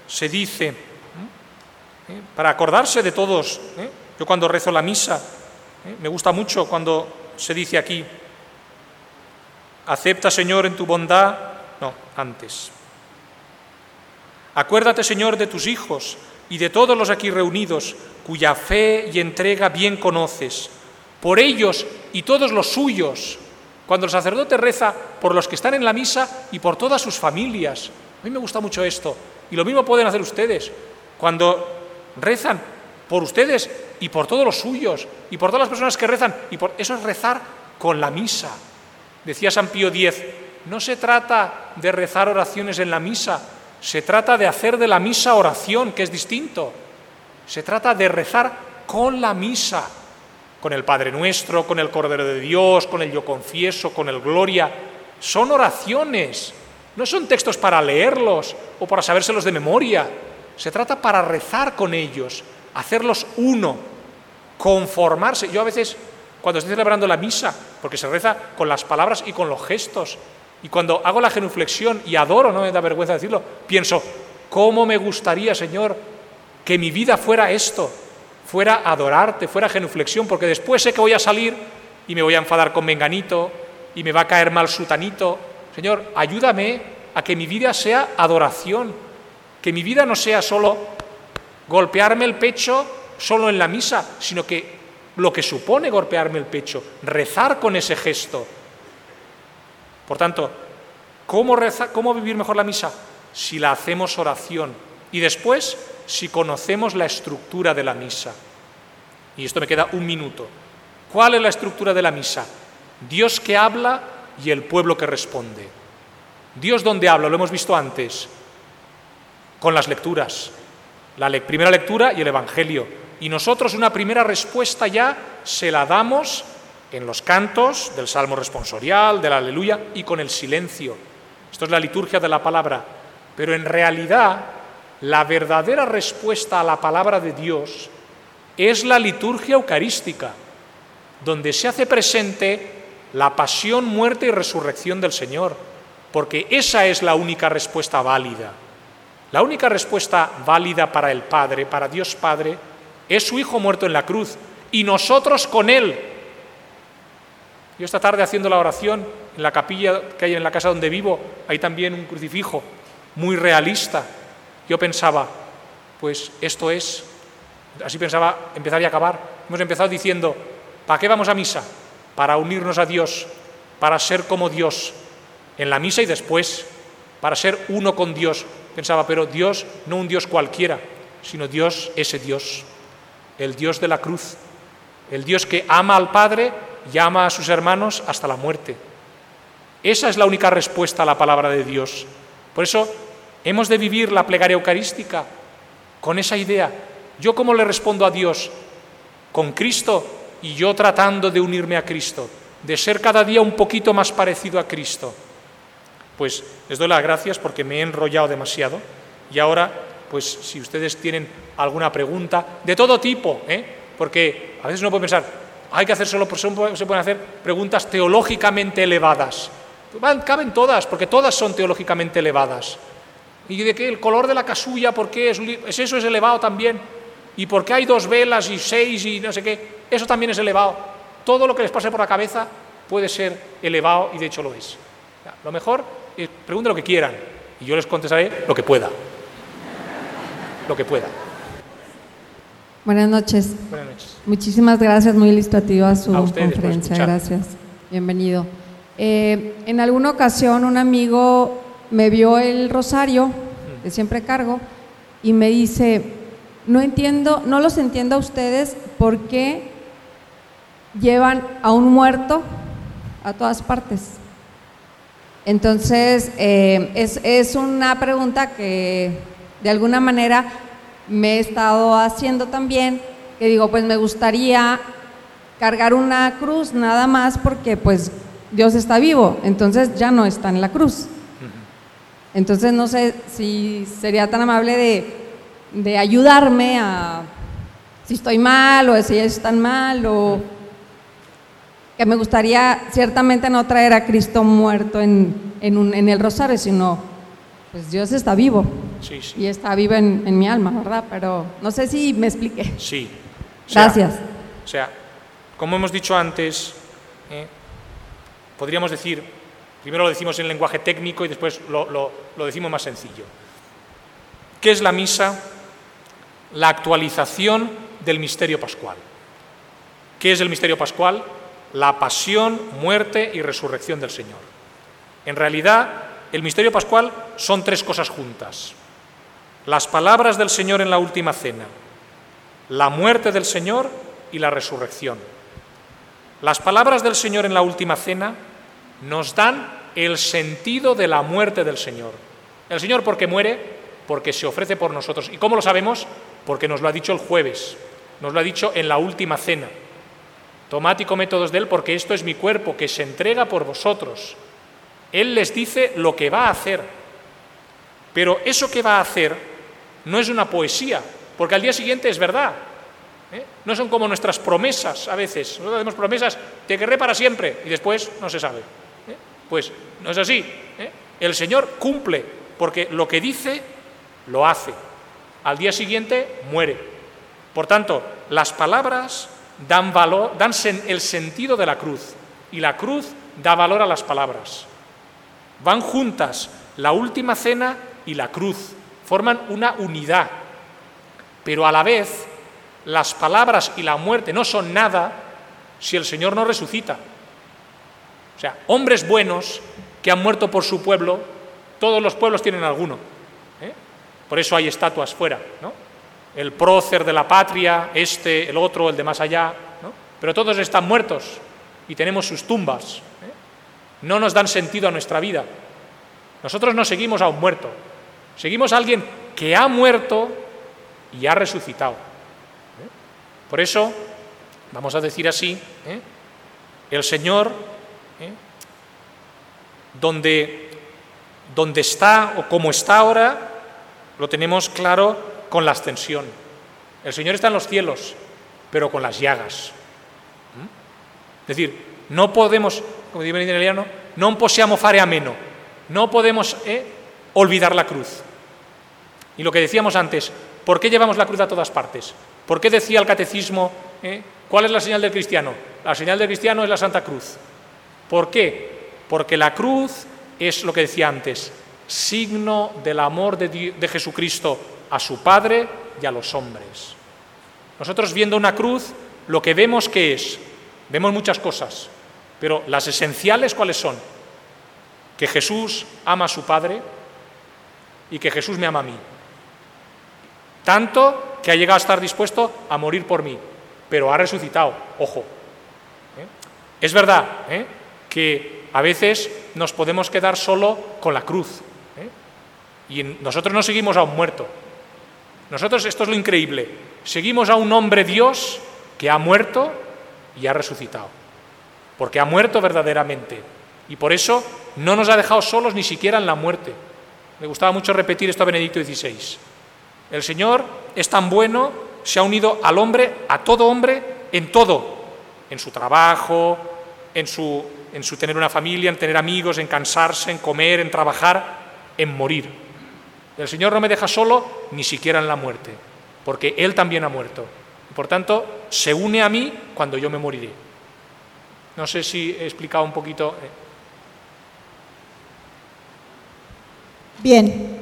se dice, ¿eh? para acordarse de todos, ¿eh? yo cuando rezo la misa, ¿eh? me gusta mucho cuando se dice aquí, acepta Señor en tu bondad, no, antes. Acuérdate Señor de tus hijos y de todos los aquí reunidos, cuya fe y entrega bien conoces, por ellos y todos los suyos, cuando el sacerdote reza por los que están en la misa y por todas sus familias, a mí me gusta mucho esto. Y lo mismo pueden hacer ustedes. cuando rezan por ustedes y por todos los suyos y por todas las personas que rezan, y por eso es rezar con la misa. Decía San Pío X, no se trata de rezar oraciones en la misa, se trata de hacer de la misa oración, que es distinto. Se trata de rezar con la misa, con el Padre Nuestro, con el Cordero de Dios, con el Yo Confieso, con el Gloria. Son oraciones, no son textos para leerlos o para sabérselos de memoria. Se trata para rezar con ellos, hacerlos uno, conformarse. Yo a veces, cuando estoy celebrando la misa, porque se reza con las palabras y con los gestos, y cuando hago la genuflexión y adoro, no me da vergüenza decirlo, pienso, ¿cómo me gustaría, Señor, que mi vida fuera esto? Fuera adorarte, fuera genuflexión, porque después sé que voy a salir y me voy a enfadar con Menganito y me va a caer mal Sutanito. Señor, ayúdame a que mi vida sea adoración, que mi vida no sea solo golpearme el pecho solo en la misa, sino que lo que supone golpearme el pecho, rezar con ese gesto, por tanto, ¿cómo, ¿cómo vivir mejor la misa? Si la hacemos oración y después si conocemos la estructura de la misa. Y esto me queda un minuto. ¿Cuál es la estructura de la misa? Dios que habla y el pueblo que responde. Dios donde habla, lo hemos visto antes, con las lecturas. La primera lectura y el Evangelio. Y nosotros una primera respuesta ya se la damos en los cantos del salmo responsorial, del aleluya y con el silencio. Esto es la liturgia de la palabra. Pero en realidad, la verdadera respuesta a la palabra de Dios es la liturgia eucarística, donde se hace presente la pasión, muerte y resurrección del Señor, porque esa es la única respuesta válida. La única respuesta válida para el Padre, para Dios Padre, es su Hijo muerto en la cruz y nosotros con Él, yo esta tarde haciendo la oración en la capilla que hay en la casa donde vivo, hay también un crucifijo muy realista. Yo pensaba, pues esto es, así pensaba empezar y acabar. Hemos empezado diciendo, ¿para qué vamos a misa? Para unirnos a Dios, para ser como Dios, en la misa y después, para ser uno con Dios. Pensaba, pero Dios no un Dios cualquiera, sino Dios ese Dios, el Dios de la cruz, el Dios que ama al Padre llama a sus hermanos hasta la muerte. Esa es la única respuesta a la palabra de Dios. Por eso hemos de vivir la plegaria eucarística con esa idea. ¿Yo cómo le respondo a Dios? Con Cristo y yo tratando de unirme a Cristo, de ser cada día un poquito más parecido a Cristo. Pues les doy las gracias porque me he enrollado demasiado y ahora, pues si ustedes tienen alguna pregunta, de todo tipo, ¿eh? porque a veces uno puede pensar, hay que hacer solo, se pueden hacer preguntas teológicamente elevadas. caben todas, porque todas son teológicamente elevadas. ¿Y de qué? El color de la casulla, ¿por qué es, eso es elevado también? ¿Y por qué hay dos velas y seis y no sé qué? Eso también es elevado. Todo lo que les pase por la cabeza puede ser elevado y de hecho lo es. Lo mejor es pregunten lo que quieran y yo les contestaré lo que pueda. Lo que pueda. Buenas noches. Buenas noches. Muchísimas gracias, muy ilustrativa su conferencia. Gracias. Bienvenido. Eh, en alguna ocasión un amigo me vio el rosario, de siempre cargo, y me dice, no entiendo, no los entiendo a ustedes por qué llevan a un muerto a todas partes. Entonces, eh, es, es una pregunta que de alguna manera me he estado haciendo también, que digo, pues me gustaría cargar una cruz nada más porque pues Dios está vivo, entonces ya no está en la cruz. Entonces no sé si sería tan amable de, de ayudarme a si estoy mal o si ellos están mal o que me gustaría ciertamente no traer a Cristo muerto en, en, un, en el rosario, sino pues Dios está vivo. Y está vivo en, mi alma, ¿verdad? Pero no sé si me expliqué. Sí. Gracias. O sea, como hemos dicho antes, ¿eh? podríamos decir, primero lo decimos en lenguaje técnico y después lo, lo decimos más sencillo. ¿Qué es la misa? La actualización del misterio pascual. ¿Qué es el misterio pascual? La pasión, muerte y resurrección del Señor. En realidad, el misterio pascual son tres cosas juntas. las palabras del Señor en la última cena, la muerte del Señor y la resurrección. Las palabras del Señor en la última cena nos dan el sentido de la muerte del Señor. El Señor, ¿por qué muere? Porque se ofrece por nosotros. ¿Y cómo lo sabemos? Porque nos lo ha dicho el jueves, nos lo ha dicho en la última cena. Tomad y comed todos de él, porque esto es mi cuerpo que se entrega por vosotros. Él les dice lo que va a hacer. Pero eso que va a hacer no es una poesía, porque al día siguiente es verdad. ¿eh? No son como nuestras promesas a veces. Nosotros hacemos promesas, te querré para siempre, y después no se sabe. ¿eh? Pues no es así. ¿eh? El Señor cumple, porque lo que dice, lo hace. Al día siguiente muere. Por tanto, las palabras dan, valor, dan el sentido de la cruz, y la cruz da valor a las palabras. Van juntas la última cena y la cruz, forman una unidad, pero a la vez las palabras y la muerte no son nada si el Señor no resucita. O sea, hombres buenos que han muerto por su pueblo, todos los pueblos tienen alguno. ¿Eh? Por eso hay estatuas fuera, ¿no? El prócer de la patria, este, el otro, el de más allá, ¿no? Pero todos están muertos y tenemos sus tumbas. ¿eh? No nos dan sentido a nuestra vida. Nosotros no seguimos a un muerto, seguimos a alguien que ha muerto y ha resucitado. ¿eh? Por eso, vamos a decir así, el Señor donde, donde está o como está ahora, lo tenemos claro con la ascensión. El Señor está en los cielos, pero con las llagas. ¿Mm? Es decir, no podemos, como dice en italiano, no possiamo fare ameno, no podemos eh, olvidar la cruz. Y lo que decíamos antes, ¿por qué llevamos la cruz a todas partes? ¿Por qué decía el catecismo, eh, cuál es la señal del cristiano? La señal del cristiano es la Santa Cruz. ¿Por qué? porque la cruz es lo que decía antes, signo del amor de, Jesucristo a su Padre y a los hombres. Nosotros viendo una cruz, lo que vemos que es, vemos muchas cosas, pero las esenciales cuáles son? Que Jesús ama a su Padre y que Jesús me ama a mí. Tanto que ha llegado a estar dispuesto a morir por mí, pero ha resucitado, ojo. ¿eh? Es verdad ¿eh? que a veces nos podemos quedar solo con la cruz. Y nosotros no seguimos a un muerto. Nosotros, esto es lo increíble, seguimos a un hombre Dios que ha muerto y ha resucitado. Porque ha muerto verdaderamente. Y por eso no nos ha dejado solos ni siquiera en la muerte. Me gustaba mucho repetir esto a Benedicto XVI. El Señor es tan bueno, se ha unido al hombre, a todo hombre, en todo. En su trabajo, en su en su tener una familia, en tener amigos, en cansarse, en comer, en trabajar, en morir. El Señor no me deja solo ni siquiera en la muerte, porque Él también ha muerto. Por tanto, se une a mí cuando yo me moriré. No sé si he explicado un poquito. Eh. Bien.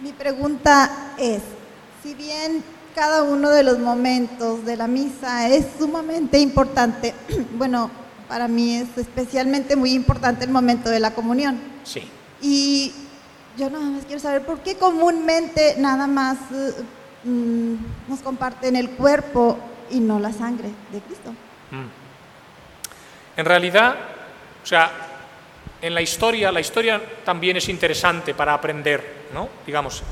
Mi pregunta es, si bien cada uno de los momentos de la misa es sumamente importante, (clears throat) bueno, para mí es especialmente muy importante el momento de la comunión. Sí. Y yo nada más quiero saber por qué comúnmente nada más eh, mm, nos comparten el cuerpo y no la sangre de Cristo. Mm. En realidad, o sea, en la historia, la historia también es interesante para aprender, ¿no? Digamos,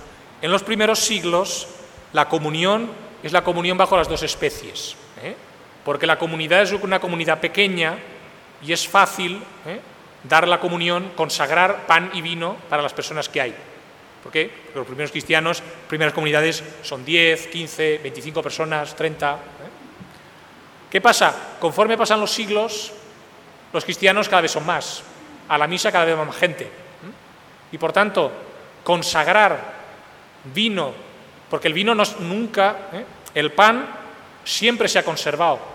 en los primeros siglos la comunión es la comunión bajo las dos especies. ¿eh? porque la comunidad es una comunidad pequeña y es fácil ¿eh? Dar la comunión, consagrar pan y vino para las personas que hay. ¿Por qué? Porque los primeros cristianos, primeras comunidades son 10, 15, 25 personas, 30. ¿eh? ¿Qué pasa? Conforme pasan los siglos, los cristianos cada vez son más, a la misa cada vez más gente. ¿eh? Y por tanto, consagrar vino, porque el vino no, nunca, el pan siempre se ha conservado,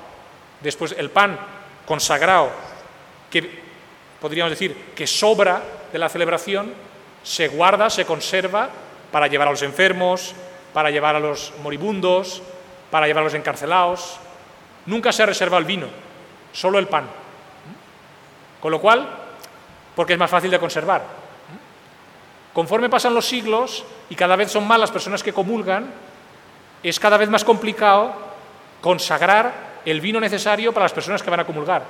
Después el pan consagrado, que podríamos decir que sobra de la celebración, se guarda, se conserva para llevar a los enfermos, para llevar a los moribundos, para llevar a los encarcelados. Nunca se ha reservado el vino, solo el pan. Con lo cual, porque es más fácil de conservar. conforme pasan los siglos y cada vez son más las personas que comulgan, es cada vez más complicado consagrar el vino necesario para las personas que van a comulgar,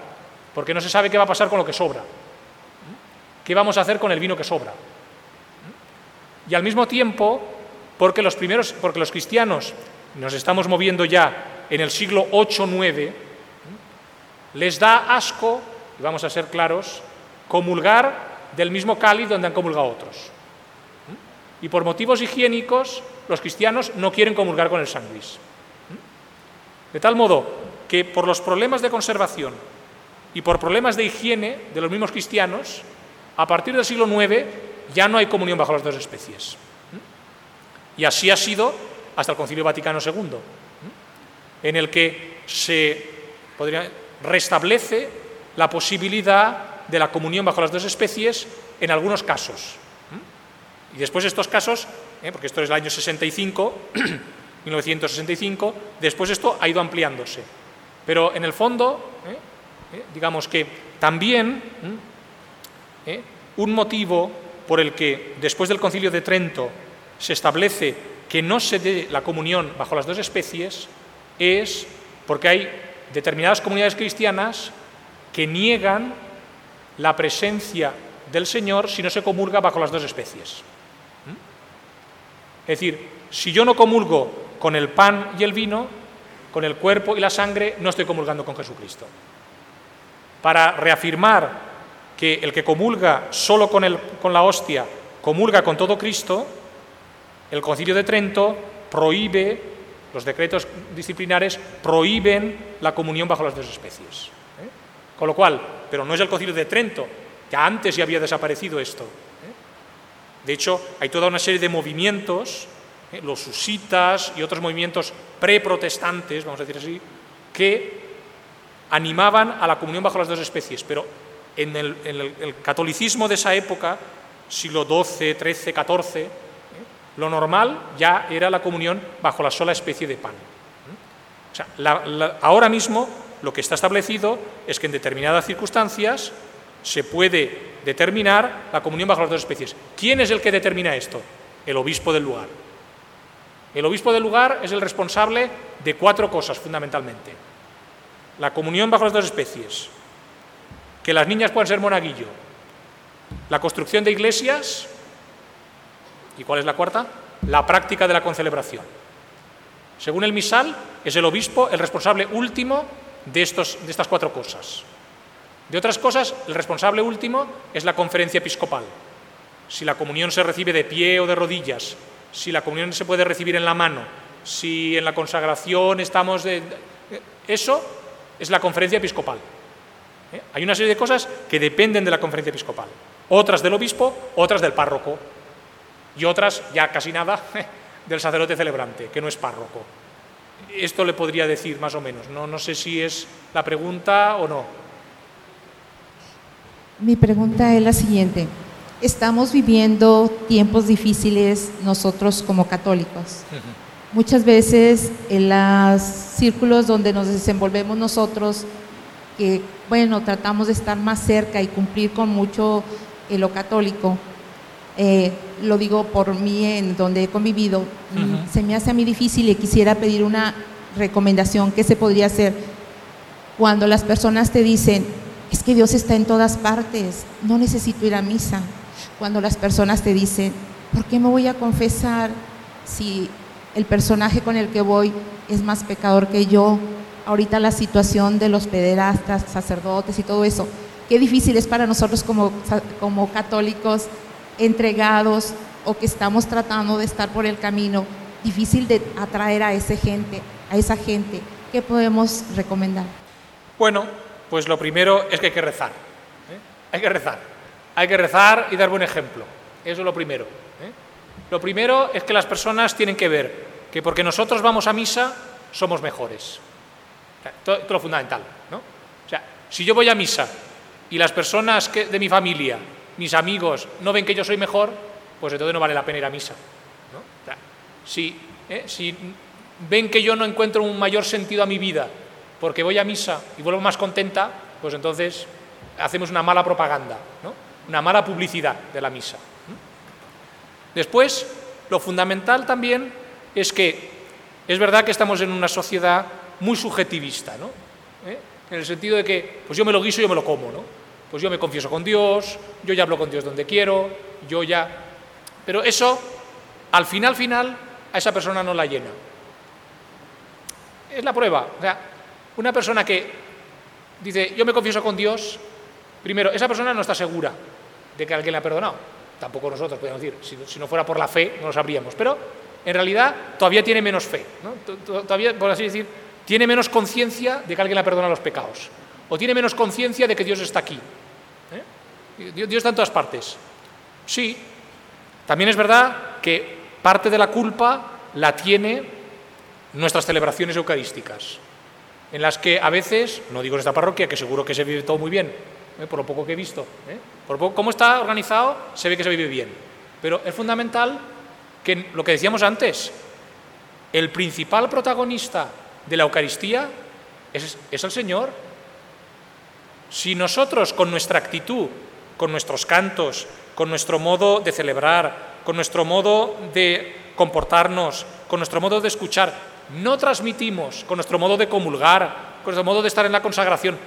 porque no se sabe qué va a pasar con lo que sobra. ¿Qué vamos a hacer con el vino que sobra? Y al mismo tiempo, porque los primeros, porque los cristianos nos estamos moviendo ya en el siglo 8-9, les da asco, y vamos a ser claros, comulgar del mismo cáliz donde han comulgado otros. Y por motivos higiénicos, los cristianos no quieren comulgar con el sanguis. De tal modo que por los problemas de conservación y por problemas de higiene de los mismos cristianos, a partir del siglo IX ya no hay comunión bajo las dos especies. Y así ha sido hasta el Concilio Vaticano II, en el que se restablece la posibilidad de la comunión bajo las dos especies en algunos casos. Y después de estos casos, ¿eh? porque esto es el año 65, 1965, (clears throat) después esto ha ido ampliándose. Pero en el fondo, ¿eh? ¿Eh? digamos que también un motivo por el que después del concilio de Trento se establece que no se dé la comunión bajo las dos especies es porque hay determinadas comunidades cristianas que niegan la presencia del Señor si no se comulga bajo las dos especies. ¿Mm? Es decir, si yo no comulgo con el pan y el vino, con el cuerpo y la sangre, no estoy comulgando con Jesucristo. Para reafirmar que el que comulga solo con, la hostia, comulga con todo Cristo, el concilio de Trento prohíbe, los decretos disciplinares prohíben la comunión bajo las dos especies. ¿eh? Con lo cual, pero no es el concilio de Trento, ya antes ya había desaparecido esto. ¿eh? De hecho, hay toda una serie de movimientos, ¿eh? los susitas y otros movimientos preprotestantes, vamos a decir así, que animaban a la comunión bajo las dos especies, pero en el, catolicismo de esa época, siglo XII, XIII, XIV, lo normal ya era la comunión bajo la sola especie de pan. ahora mismo lo que está establecido es que en determinadas circunstancias se puede determinar la comunión bajo las dos especies. ¿Quién es el que determina esto? El obispo del lugar. El obispo del lugar es el responsable de cuatro cosas fundamentalmente. La comunión bajo las dos especies, que las niñas puedan ser monaguillo, la construcción de iglesias y ¿cuál es la cuarta? La práctica de la concelebración. Según el misal, es el obispo el responsable último de, estos, de estas cuatro cosas. De otras cosas, el responsable último es la conferencia episcopal. Si la comunión se recibe de pie o de rodillas, si la comunión se puede recibir en la mano, si en la consagración estamos de... Eso es la conferencia episcopal. ¿Eh? Hay una serie de cosas que dependen de la conferencia episcopal, otras del obispo, otras del párroco y otras, ya casi nada, (laughs) del sacerdote celebrante, que no es párroco. Esto le podría decir más o menos, no, no sé si es la pregunta o no. Mi pregunta es la siguiente. Estamos viviendo tiempos difíciles nosotros como católicos. Muchas veces en los círculos donde nos desenvolvemos nosotros, que bueno, tratamos de estar más cerca y cumplir con mucho eh, lo católico. Eh, lo digo por mí, en donde he convivido, mm, se me hace a mí difícil y quisiera pedir una recomendación. ¿Qué se podría hacer? Cuando las personas te dicen, es que Dios está en todas partes, no necesito ir a misa. Cuando las personas te dicen, ¿por qué me voy a confesar si el personaje con el que voy es más pecador que yo? ahorita la situación de los pederastas, sacerdotes y todo eso. Qué difícil es para nosotros como, como católicos entregados o que estamos tratando de estar por el camino, difícil de atraer a esa gente, a esa gente. ¿Qué podemos recomendar? Bueno, pues lo primero es que hay que rezar. ¿eh? Hay que rezar. Hay que rezar y dar buen ejemplo. Eso es lo primero. Lo primero es que las personas tienen que ver que porque nosotros vamos a misa somos mejores. Todo, lo fundamental. ¿no? O sea, si yo voy a misa y las personas de mi familia, mis amigos, no ven que yo soy mejor, pues entonces no vale la pena ir a misa. ¿no? Si, ¿eh? si ven que yo no encuentro un mayor sentido a mi vida porque voy a misa y vuelvo más contenta, pues entonces hacemos una mala propaganda, ¿no? una mala publicidad de la misa. Después, lo fundamental también es que es verdad que estamos en una sociedad muy subjetivista, ¿no? ¿Eh? En el sentido de que, pues yo me lo guiso yo me lo como, ¿no? Pues yo me confieso con Dios, yo ya hablo con Dios donde quiero, yo ya... Pero eso, al final, final, a esa persona no la llena. Es la prueba. O sea, una persona que dice, yo me confieso con Dios, primero, esa persona no está segura de que alguien le ha perdonado. Tampoco nosotros podemos decir, si, no fuera por la fe, no lo sabríamos. Pero en realidad todavía tiene menos fe. Todavía, por así decir, tiene menos conciencia de que alguien le ha perdonado los pecados. O tiene menos conciencia de que Dios está aquí. ¿Eh? Dios está en todas partes. Sí, también es verdad que parte de la culpa la tiene nuestras celebraciones eucarísticas, en las que a veces, no digo en esta parroquia, que seguro que se vive todo muy bien, ¿eh? por lo poco que he visto, ¿eh? Por cómo está organizado, se ve que se vive bien. Pero es fundamental que lo que decíamos antes, el principal protagonista de la Eucaristía es el Señor. Si nosotros con nuestra actitud, con nuestros cantos, con nuestro modo de celebrar, con nuestro modo de comportarnos, con nuestro modo de escuchar, no transmitimos, con nuestro modo de comulgar, con nuestro modo de estar en la consagración,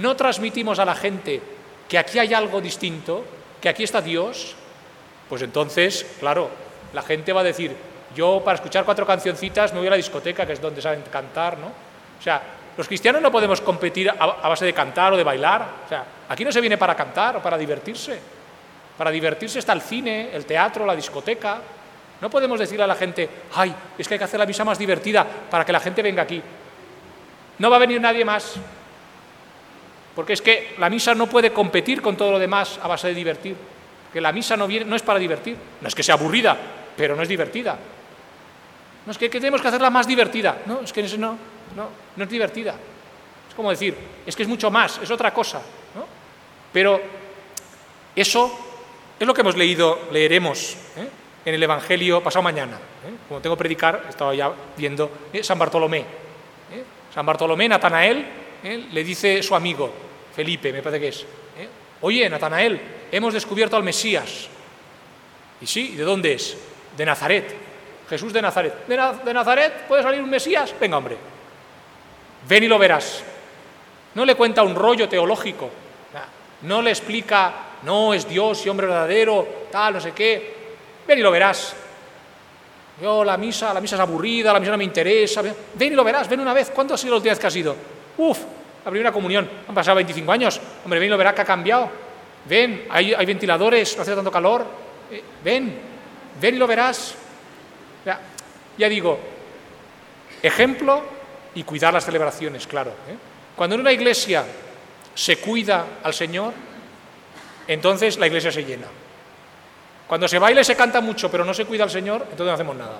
no transmitimos a la gente que aquí hay algo distinto, que aquí está Dios, pues entonces, claro, la gente va a decir, yo para escuchar cuatro cancioncitas me voy a la discoteca, que es donde saben cantar, ¿no? O sea, los cristianos no podemos competir a, base de cantar o de bailar. O sea, aquí no se viene para cantar o para divertirse. Para divertirse está el cine, el teatro, la discoteca. No podemos decirle a la gente, ay, es que hay que hacer la misa más divertida para que la gente venga aquí. No va a venir nadie más. Porque es que la misa no puede competir con todo lo demás a base de divertir. Que la misa no, viene, no es para divertir. No es que sea aburrida, pero no es divertida. No es que, tenemos que hacerla más divertida. No, es que no, es divertida. Es como decir, es que es mucho más, es otra cosa. Pero eso es lo que hemos leído, leeremos ¿eh? en el Evangelio pasado mañana. ¿eh? Como tengo que predicar, estaba ya viendo ¿eh? San Bartolomé. San Bartolomé, Natanael, le dice su amigo, Felipe, me parece que es, oye, Natanael, hemos descubierto al Mesías. Y sí, ¿de dónde es? De Nazaret. Jesús de Nazaret. ¿De, ¿De Nazaret puede salir un Mesías? Venga, hombre. Ven y lo verás. No le cuenta un rollo teológico. No le explica no es Dios y hombre verdadero, tal, no sé qué. Ven y lo verás. Yo, la misa, la misa es aburrida, la misa no me interesa. Ven y lo verás, ven una vez. ¿Cuánto ha sido la última vez que has ido? Uf, primera comunión. Han pasado 25 años. Hombre, ven lo verás que ha cambiado. Ven, hay, ventiladores, no hace tanto calor. Eh, ven, ven y lo verás. Ya, ya digo, ejemplo y cuidar las celebraciones, claro. ¿eh? Cuando en una iglesia se cuida al Señor, entonces la iglesia se llena. Cuando se baila y se canta mucho, pero no se cuida al Señor, entonces no hacemos nada.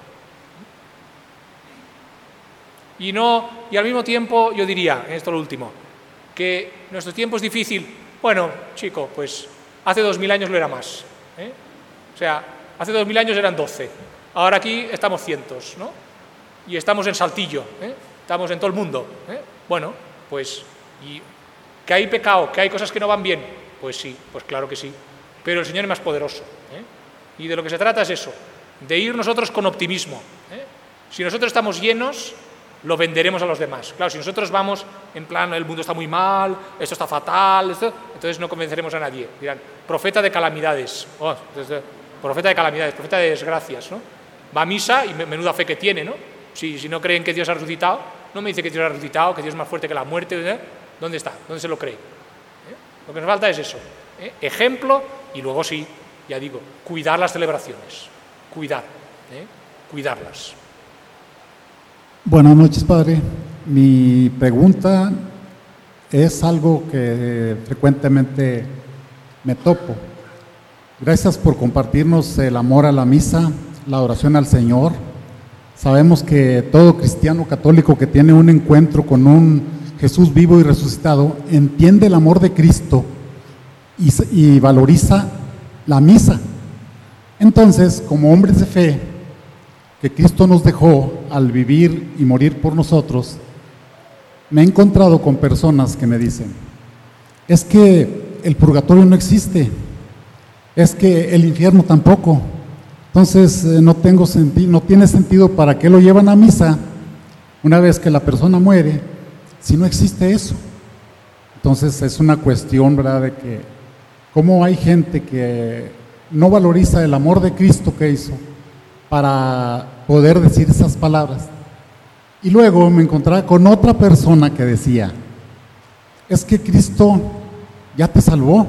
Y no, y al mismo tiempo yo diría, en esto lo último, que nuestro tiempo es difícil. Bueno, chico, pues hace dos mil años lo era más. ¿eh? O sea, hace dos mil años eran doce. Ahora aquí estamos cientos, ¿no? Y estamos en Saltillo, ¿eh? estamos en todo el mundo. ¿eh? Bueno, pues, y que hay pecado, que hay cosas que no van bien, pues sí, pues claro que sí. Pero el Señor es más poderoso. ¿eh? Y de lo que se trata es eso, de ir nosotros con optimismo. ¿eh? Si nosotros estamos llenos, lo venderemos a los demás. Claro, si nosotros vamos en plan, el mundo está muy mal, esto está fatal, entonces no convenceremos a nadie. Dirán, profeta de calamidades. Oh, profeta de calamidades, profeta de desgracias. ¿no? Va a misa y menuda fe que tiene, ¿no? Si, si no creen que Dios ha resucitado, no me dice que Dios ha resucitado, que Dios es más fuerte que la muerte. ¿eh? ¿Dónde está? ¿Dónde se lo cree? Lo que nos falta es eso, ¿eh? ejemplo y luego sí, ya digo, cuidar las celebraciones, cuidar, ¿eh? cuidarlas. Buenas noches, Padre. Mi pregunta es algo que frecuentemente me topo. Gracias por compartirnos el amor a la misa, la oración al Señor. Sabemos que todo cristiano católico que tiene un encuentro con un Jesús vivo y resucitado, entiende el amor de Cristo y, valoriza la misa. Entonces, como hombres de fe, que Cristo nos dejó al vivir y morir por nosotros, me he encontrado con personas que me dicen, es que el purgatorio no existe, es que el infierno tampoco, Entonces eh, no, tengo no tiene sentido para qué lo llevan a misa una vez que la persona muere si no existe eso. Entonces es una cuestión, ¿verdad?, de que cómo hay gente que no valoriza el amor de Cristo que hizo para poder decir esas palabras. Y luego me encontraba con otra persona que decía, es que Cristo ya te salvó.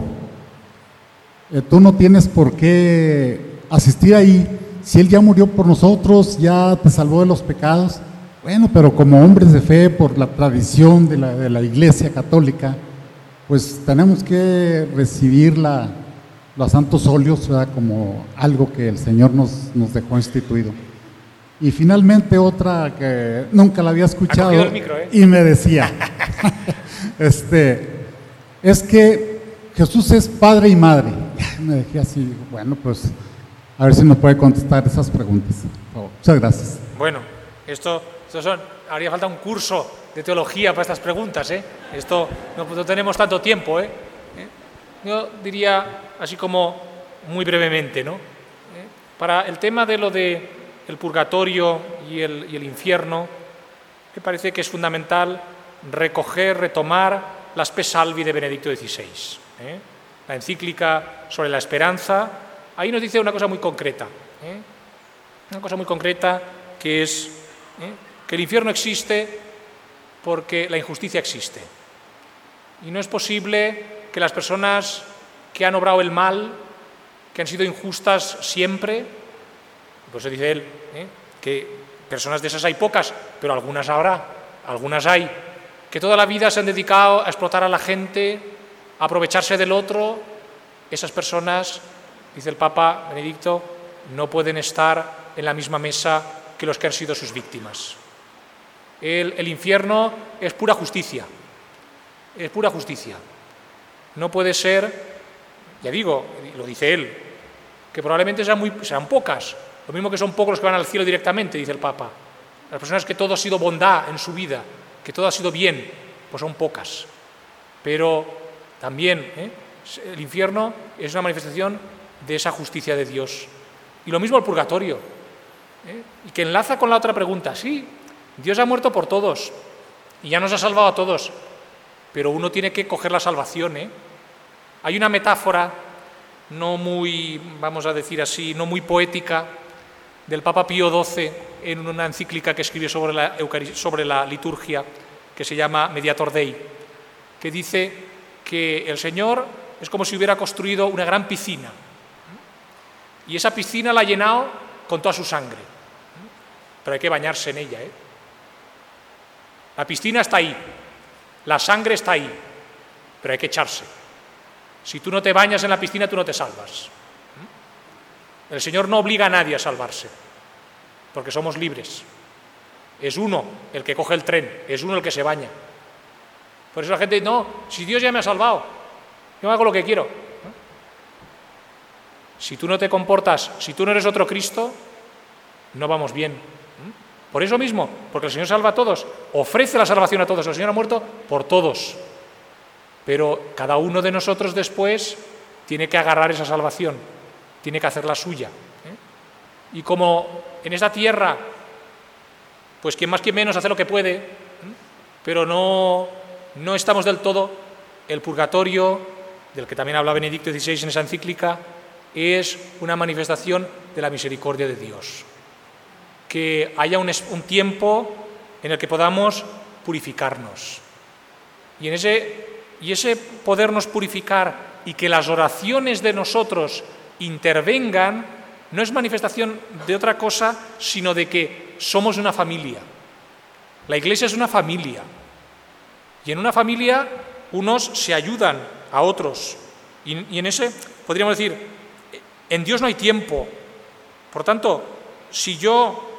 Eh, tú no tienes por qué asistir ahí. Si Él ya murió por nosotros, ya te salvó de los pecados. Bueno, pero como hombres de fe, por la tradición de la, de la Iglesia Católica, pues tenemos que recibir la, los santos óleos ¿verdad? como algo que el Señor nos, nos dejó instituido. Y finalmente otra que nunca la había escuchado micro, ¿eh? y me decía, (laughs) este, es que Jesús es padre y madre. (laughs) Me dejé así, bueno, pues a ver si nos puede contestar esas preguntas. Muchas gracias. Bueno, esto, esto son, haría falta un curso de teología para estas preguntas, ¿eh? Esto no, no tenemos tanto tiempo, ¿eh? Yo diría, así como muy brevemente, ¿no? ¿Eh? Para el tema de lo de el purgatorio y el, y el infierno, me parece que es fundamental recoger, retomar la Spe Salvi de Benedicto XVI, ¿eh? la encíclica sobre la esperanza. Ahí nos dice una cosa muy concreta, ¿eh? una cosa muy concreta que es ¿eh? que el infierno existe porque la injusticia existe. Y no es posible que las personas que han obrado el mal, que han sido injustas siempre, por eso dice él ¿eh? que personas de esas hay pocas, pero algunas habrá, algunas hay, que toda la vida se han dedicado a explotar a la gente, a aprovecharse del otro, esas personas, dice el Papa Benedicto, no pueden estar en la misma mesa que los que han sido sus víctimas. El infierno es pura justicia, es pura justicia. No puede ser, ya digo, lo dice él, que probablemente sean, muy, sean pocas, lo mismo que son pocos los que van al cielo directamente, dice el Papa. Las personas que todo ha sido bondad en su vida, que todo ha sido bien, pues son pocas. Pero también ¿eh? el infierno es una manifestación de esa justicia de Dios. Y lo mismo el purgatorio. ¿eh? Y que enlaza con la otra pregunta. Sí, Dios ha muerto por todos y ya nos ha salvado a todos, pero uno tiene que coger la salvación. ¿eh? Hay una metáfora no muy, vamos a decir así, no muy poética, del Papa Pío XII en una encíclica que escribió sobre la, sobre la liturgia, que se llama Mediator Dei, que dice que el Señor es como si hubiera construido una gran piscina, y esa piscina la ha llenado con toda su sangre, pero hay que bañarse en ella. ¿eh? La piscina está ahí, la sangre está ahí, pero hay que echarse. Si tú no te bañas en la piscina, tú no te salvas. El Señor no obliga a nadie a salvarse, porque somos libres. Es uno el que coge el tren, es uno el que se baña. Por eso la gente dice, no, si Dios ya me ha salvado, yo hago lo que quiero. Si tú no te comportas, si tú no eres otro Cristo, no vamos bien. Por eso mismo, porque el Señor salva a todos, ofrece la salvación a todos. El Señor ha muerto por todos. Pero cada uno de nosotros después tiene que agarrar esa salvación, tiene que hacer la suya. ¿eh? Y como en esta tierra, pues quien más quien menos hace lo que puede, ¿eh? pero no, no estamos del todo, el purgatorio, del que también habla Benedicto XVI en esa encíclica, es una manifestación de la misericordia de Dios. Que haya un, tiempo en el que podamos purificarnos. Y en ese y ese podernos purificar y que las oraciones de nosotros intervengan no es manifestación de otra cosa, sino de que somos una familia. La iglesia es una familia. Y en una familia unos se ayudan a otros. Y, y en ese, podríamos decir, en Dios no hay tiempo. Por tanto, si yo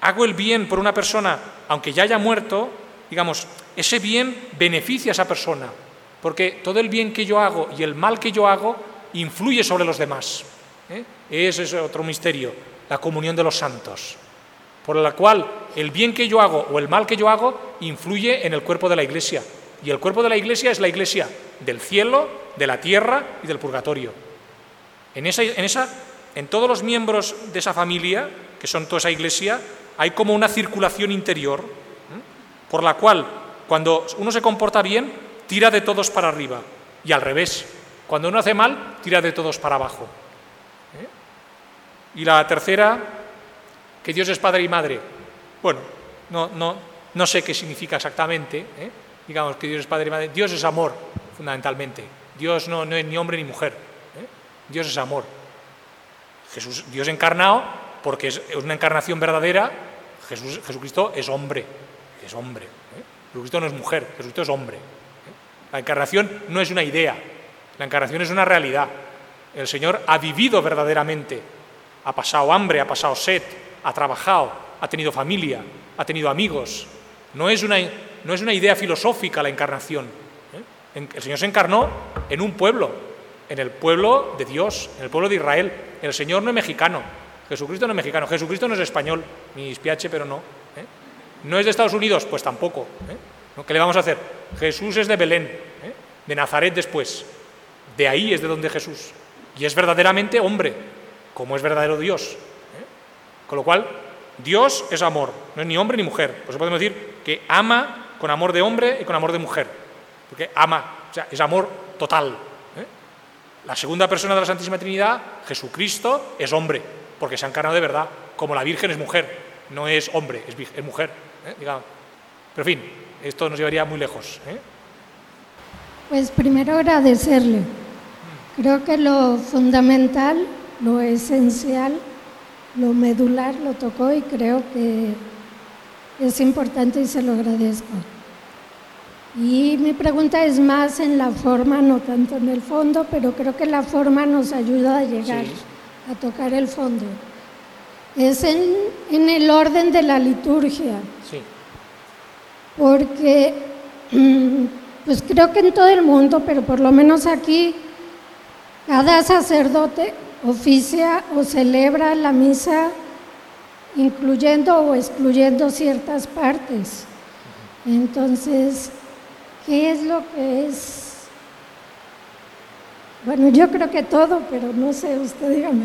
hago el bien por una persona, aunque ya haya muerto, digamos, ese bien beneficia a esa persona porque todo el bien que yo hago y el mal que yo hago influye sobre los demás. ¿eh? Ese es otro misterio, la comunión de los santos, por la cual el bien que yo hago o el mal que yo hago influye en el cuerpo de la Iglesia. Y el cuerpo de la Iglesia es la Iglesia del cielo, de la tierra y del purgatorio. En todos los miembros de esa familia, que son toda esa iglesia, hay como una circulación interior, por la cual cuando uno se comporta bien, tira de todos para arriba, y al revés, cuando uno hace mal, tira de todos para abajo. ¿eh? Y la tercera, que Dios es Padre y Madre. Bueno, no, no, no sé qué significa exactamente, ¿eh? digamos que Dios es Padre y Madre. Dios es amor, fundamentalmente. Dios no, no es ni hombre ni mujer. ¿eh? Dios es amor. Jesús, Dios encarnado, porque es una encarnación verdadera, Jesús, Jesucristo es hombre, es hombre. ¿eh? Jesucristo no es mujer, Jesucristo es hombre. ¿eh? La encarnación no es una idea, la encarnación es una realidad. El Señor ha vivido verdaderamente, ha pasado hambre, ha pasado sed, ha trabajado, ha tenido familia, ha tenido amigos. No es una, no es una idea filosófica la encarnación. ¿eh? El Señor se encarnó en un pueblo, en el pueblo de Dios, en el pueblo de Israel. El Señor no es mexicano, Jesucristo no es mexicano, Jesucristo no es español, ni espiache, pero no. ¿eh? ¿No es de Estados Unidos? Pues tampoco. ¿eh? ¿Qué le vamos a hacer? Jesús es de Belén, ¿eh? de Nazaret después. De ahí es de donde Jesús. Y es verdaderamente hombre, como es verdadero Dios. Con lo cual, Dios es amor, no es ni hombre ni mujer. Por eso podemos decir que ama con amor de hombre y con amor de mujer. Porque ama, o sea, es amor total. La segunda persona de la Santísima Trinidad, Jesucristo, es hombre, porque se ha encarnado de verdad, como la Virgen es mujer, no es hombre, es, mujer. ¿eh? Pero en fin, esto nos llevaría muy lejos. ¿eh? Pues primero agradecerle. Creo que lo fundamental, lo esencial, lo medular lo tocó y creo que es importante y se lo agradezco. Y mi pregunta es más en la forma, no tanto en el fondo, pero creo que la forma nos ayuda a llegar a tocar el fondo. Es en, en, el orden de la liturgia. Sí. Porque, (clears throat) pues creo que en todo el mundo, pero por lo menos aquí, cada sacerdote oficia o celebra la misa incluyendo o excluyendo ciertas partes. Entonces, ¿Qué es lo que es? Bueno, yo creo que todo, pero no sé, usted dígame.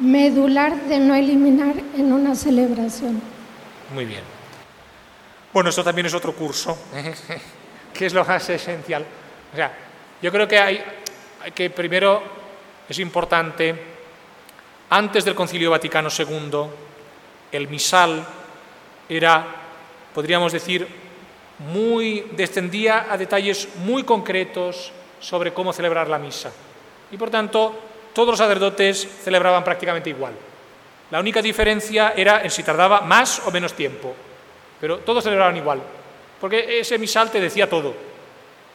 Medular de no eliminar en una celebración. Muy bien. Bueno, esto también es otro curso. (laughs) ¿Qué es lo más esencial? O sea, yo creo que hay, hay que primero es importante, antes del Concilio Vaticano II, el misal era, podríamos decir, muy descendía a detalles muy concretos sobre cómo celebrar la misa. Y por tanto, todos los sacerdotes celebraban prácticamente igual. La única diferencia era en si tardaba más o menos tiempo, pero todos celebraban igual, porque ese misal te decía todo,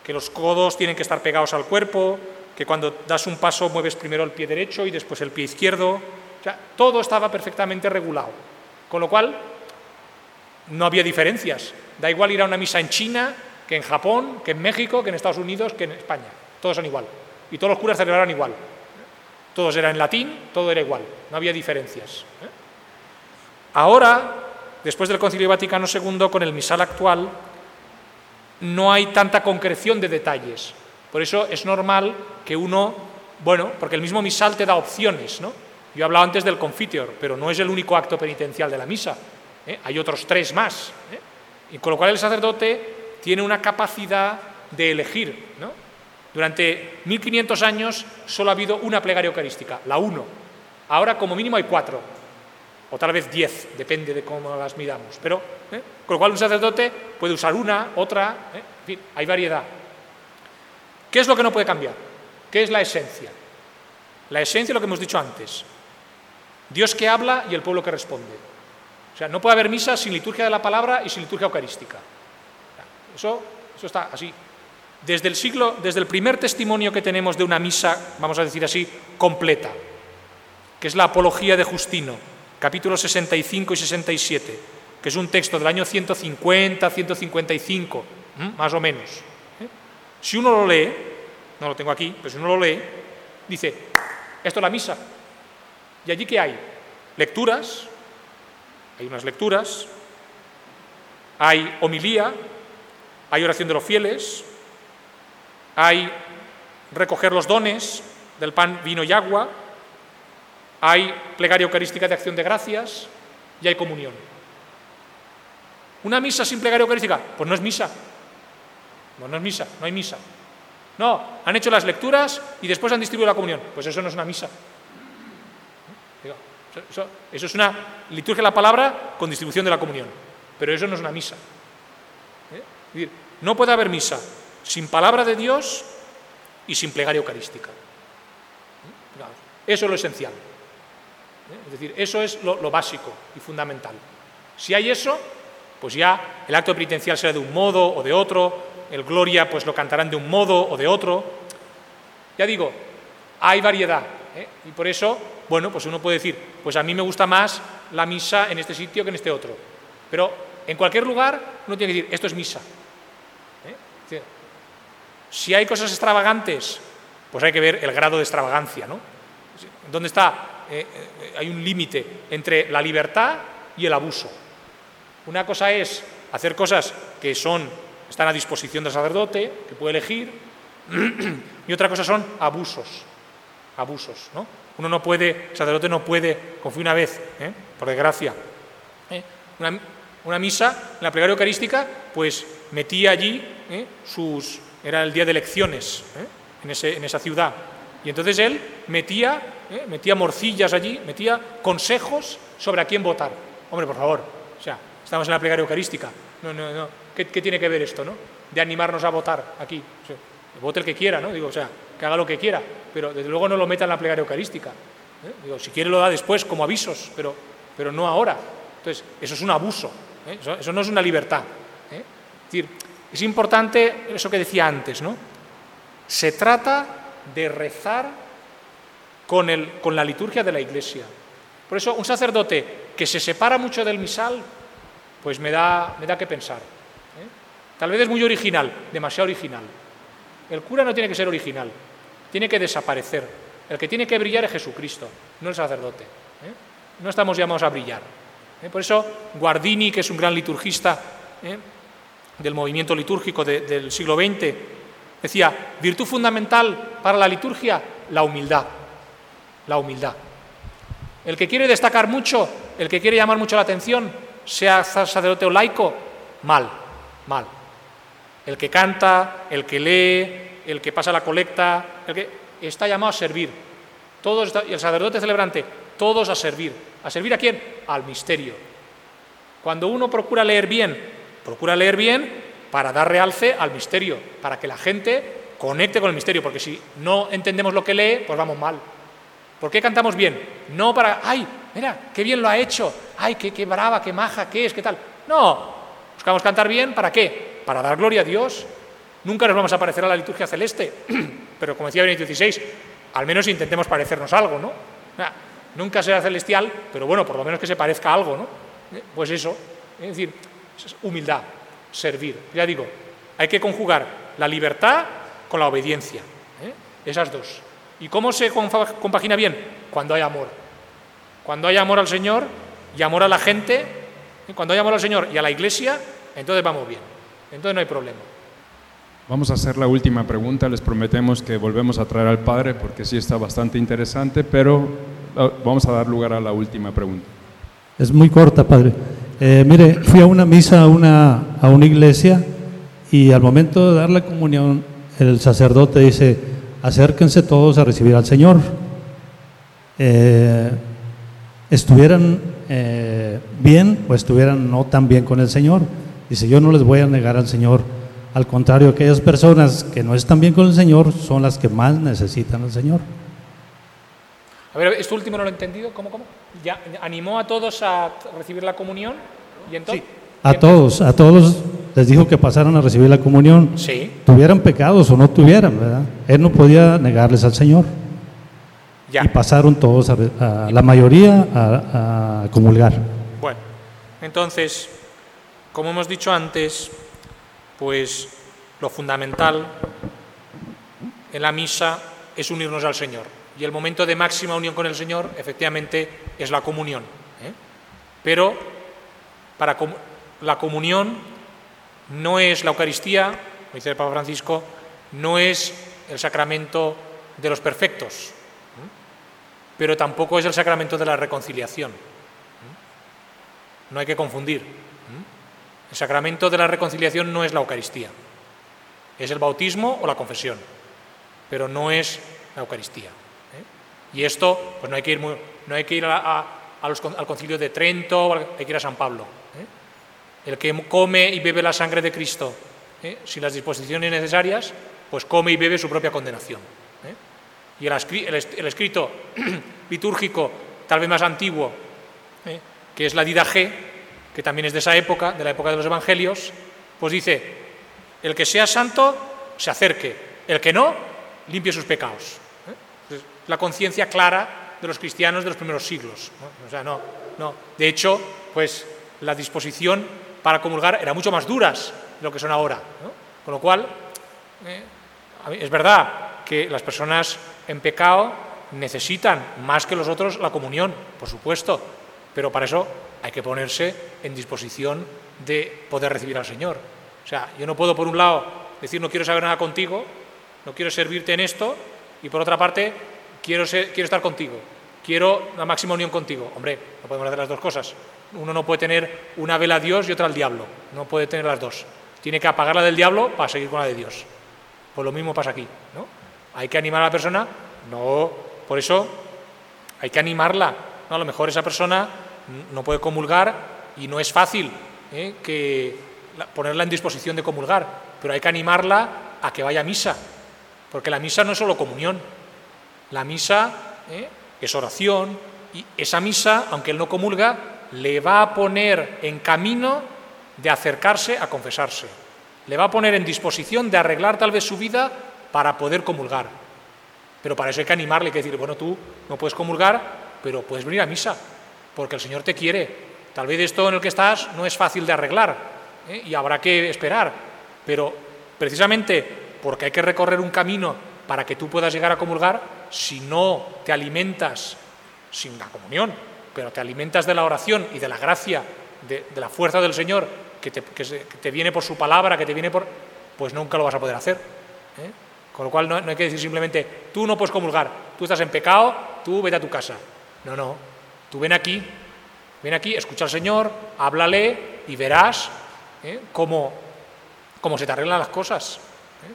que los codos tienen que estar pegados al cuerpo, que cuando das un paso mueves primero el pie derecho y después el pie izquierdo, o sea, todo estaba perfectamente regulado, con lo cual no había diferencias. Da igual ir a una misa en China, que en Japón, que en México, que en Estados Unidos, que en España. Todos son igual. Y todos los curas celebraban igual. Todos eran en latín, todo era igual. No había diferencias. ¿eh? Ahora, después del Concilio Vaticano II, con el misal actual, no hay tanta concreción de detalles. Por eso es normal que uno, bueno, porque el mismo misal te da opciones, ¿no? Yo he hablado antes del confiteor, pero no es el único acto penitencial de la misa. ¿eh? Hay otros tres más. ¿eh? Y con lo cual el sacerdote tiene una capacidad de elegir. ¿no? Durante 1500 años solo ha habido una plegaria eucarística, la uno. Ahora como mínimo hay cuatro, o tal vez diez, depende de cómo las midamos. Pero, ¿eh? con lo cual un sacerdote puede usar una, otra, en fin, hay variedad. ¿Qué es lo que no puede cambiar? ¿Qué es la esencia? La esencia es lo que hemos dicho antes. Dios que habla y el pueblo que responde. O sea, no puede haber misa sin liturgia de la palabra y sin liturgia eucarística. Eso, eso está así. Desde el siglo, desde el primer testimonio que tenemos de una misa, vamos a decir así, completa, que es la Apología de Justino, capítulos 65 y 67, que es un texto del año 150, 155, más o menos. ¿eh? Si uno lo lee, no lo tengo aquí, pero si uno lo lee, dice, esto es la misa. ¿Y allí qué hay? Lecturas, hay unas lecturas, hay homilía, hay oración de los fieles, hay recoger los dones del pan, vino y agua, hay plegaria eucarística de acción de gracias y hay comunión. ¿Una misa sin plegaria eucarística? Pues no es misa. No, no es misa, no hay misa. No, han hecho las lecturas y después han distribuido la comunión. Pues eso no es una misa. Eso, es una liturgia de la palabra con distribución de la comunión. Pero eso no es una misa. ¿Eh? no puede haber misa sin palabra de Dios y sin plegaria eucarística. Eso es lo esencial. Es decir, eso es lo, lo básico y fundamental. Si hay eso, pues ya el acto penitencial será de un modo o de otro, el Gloria pues lo cantarán de un modo o de otro. Ya digo, hay variedad. ¿eh? Y por eso, bueno, pues uno puede decir, pues a mí me gusta más la misa en este sitio que en este otro. Pero en cualquier lugar uno tiene que decir, esto es misa. ¿Eh? Si hay cosas extravagantes, pues hay que ver el grado de extravagancia, ¿no? ¿Dónde está? Eh, hay un límite entre la libertad y el abuso. Una cosa es hacer cosas que son están a disposición del sacerdote, que puede elegir, (clears throat) y otra cosa son abusos, abusos, ¿no? Uno no puede, sacerdote no puede, fue una vez, ¿eh? por desgracia, ¿eh? una, misa, en la plegaria eucarística, pues metía allí ¿eh? sus, era el día de elecciones en, ese, en esa ciudad, y entonces él metía, metía morcillas allí, metía consejos sobre a quién votar. Hombre, por favor, o sea, estamos en la plegaria eucarística, no, no, no, ¿Qué, tiene que ver esto, no? De animarnos a votar aquí. vote el que quiera, ¿no? Digo, o sea, que haga lo que quiera, pero desde luego no lo meta en la plegaria eucarística. ¿eh? Digo, si quiere lo da después como avisos, pero, pero no ahora. Entonces, eso es un abuso, ¿eh? eso, no es una libertad. ¿eh? Es decir, es importante eso que decía antes, ¿no? Se trata de rezar con, la liturgia de la Iglesia. Por eso, un sacerdote que se separa mucho del misal, pues me da, que pensar. Tal vez es muy original, demasiado original. El cura no tiene que ser original, tiene que desaparecer. El que tiene que brillar es Jesucristo, no el sacerdote. ¿eh? No estamos llamados a brillar. ¿eh? Por eso Guardini, que es un gran liturgista ¿eh? Del movimiento litúrgico del siglo XX, decía, virtud fundamental para la liturgia, la humildad. La humildad. El que quiere destacar mucho, el que quiere llamar mucho la atención, sea sacerdote o laico, mal, mal el que canta, el que lee, el que pasa la colecta, el que está llamado a servir. Todos, el sacerdote celebrante, todos a servir. ¿A servir a quién? Al misterio. Cuando uno procura leer bien, procura leer bien para dar realce al misterio, para que la gente conecte con el misterio, porque si no entendemos lo que lee, pues vamos mal. ¿Por qué cantamos bien? No para, ay, mira, qué bien lo ha hecho, ay, qué, qué brava, qué maja, qué es, qué tal. No, buscamos cantar bien, ¿para qué? para dar gloria a Dios. Nunca nos vamos a parecer a la liturgia celeste, (clears throat) pero como decía Benito XVI, al menos intentemos parecernos algo, ¿no? nunca será celestial, pero bueno, por lo menos que se parezca a algo, ¿no? Eh, pues eso, es decir, humildad, servir. Ya digo, hay que conjugar la libertad con la obediencia, ¿eh? esas dos. ¿Y cómo se compagina bien? Cuando hay amor. Cuando hay amor al Señor y amor a la gente, ¿eh? cuando hay amor al Señor y a la Iglesia, entonces vamos bien. Entonces no hay problema. Vamos a hacer la última pregunta, les prometemos que volvemos a traer al Padre porque sí está bastante interesante, pero ah, vamos a dar lugar a la última pregunta. Es muy corta, Padre. Eh, mire, fui a una misa a una, a una iglesia y al momento de dar la comunión, el sacerdote dice, acérquense todos a recibir al Señor. Eh, estuvieran eh, bien o estuvieran no tan bien con el Señor. Dice, yo no les voy a negar al Señor. Al contrario, aquellas personas que no están bien con el Señor son las que más necesitan al Señor. A ver, esto último no lo he entendido. ¿Cómo, cómo? ¿Ya animó a todos a recibir la comunión? ¿Y entonces? A todos, a todos les dijo que pasaran a recibir la comunión. Sí. Tuvieran pecados o no tuvieran, ¿verdad? Él no podía negarles al Señor. Ya. Y pasaron todos, a, la mayoría, a, a comulgar. Bueno, entonces, como hemos dicho antes, pues lo fundamental en la misa es unirnos al Señor. Y el momento de máxima unión con el Señor, efectivamente, es la comunión. ¿eh? Pero para la comunión no es la Eucaristía, como dice el Papa Francisco, no es el sacramento de los perfectos. ¿eh? pero tampoco es el sacramento de la reconciliación. No hay que confundir. El sacramento de la reconciliación no es la Eucaristía, es el bautismo o la confesión, pero no es la Eucaristía. ¿Eh? Y esto, pues no hay que ir, no hay que ir al concilio de Trento, hay que ir a San Pablo. ¿eh? El que come y bebe la sangre de Cristo ¿eh? sin las disposiciones necesarias, pues come y bebe su propia condenación. Y el, escrito (clears throat) litúrgico, tal vez más antiguo, que es la Dida G, que también es de esa época, de la época de los Evangelios, pues dice, el que sea santo, se acerque, el que no, limpie sus pecados la conciencia clara de los cristianos de los primeros siglos. O sea, no, no. De hecho, pues la disposición para comulgar era mucho más duras de lo que son ahora. Con lo cual, eh, es verdad que las personas en pecado necesitan más que los otros la comunión, por supuesto, pero para eso hay que ponerse en disposición de poder recibir al Señor. O sea, yo no puedo, por un lado, decir no quiero saber nada contigo, no quiero servirte en esto, y por otra parte, quiero, estar contigo, quiero la máxima unión contigo. Hombre, no podemos hacer las dos cosas. Uno no puede tener una vela a Dios y otra al diablo. No puede tener las dos. Tiene que apagar la del diablo para seguir con la de Dios. Pues lo mismo pasa aquí. ¿no? Hay que animar a la persona. No, por eso hay que animarla. ¿no? A lo mejor esa persona no puede comulgar y no es fácil ¿eh? ponerla en disposición de comulgar, pero hay que animarla a que vaya a misa, porque la misa no es solo comunión, la misa ¿eh? es oración y esa misa, aunque él no comulga, le va a poner en camino de acercarse a confesarse. Le va a poner en disposición de arreglar tal vez su vida para poder comulgar. Pero para eso hay que animarle, que decir, bueno, tú no puedes comulgar, pero puedes venir a misa, porque el Señor te quiere. Tal vez esto en el que estás no es fácil de arreglar ¿eh? y habrá que esperar, pero precisamente porque hay que recorrer un camino para que tú puedas llegar a comulgar, si no te alimentas sin la comunión, pero te alimentas de la oración y de la gracia, de, la fuerza del Señor que te, viene por su palabra, que te viene por... pues nunca lo vas a poder hacer. ¿eh? Con lo cual no, hay que decir simplemente, tú no puedes comulgar, tú estás en pecado, tú vete a tu casa. No, no, tú ven aquí, ven aquí, escucha al Señor, háblale y verás ¿eh? cómo, cómo se te arreglan las cosas. ¿eh?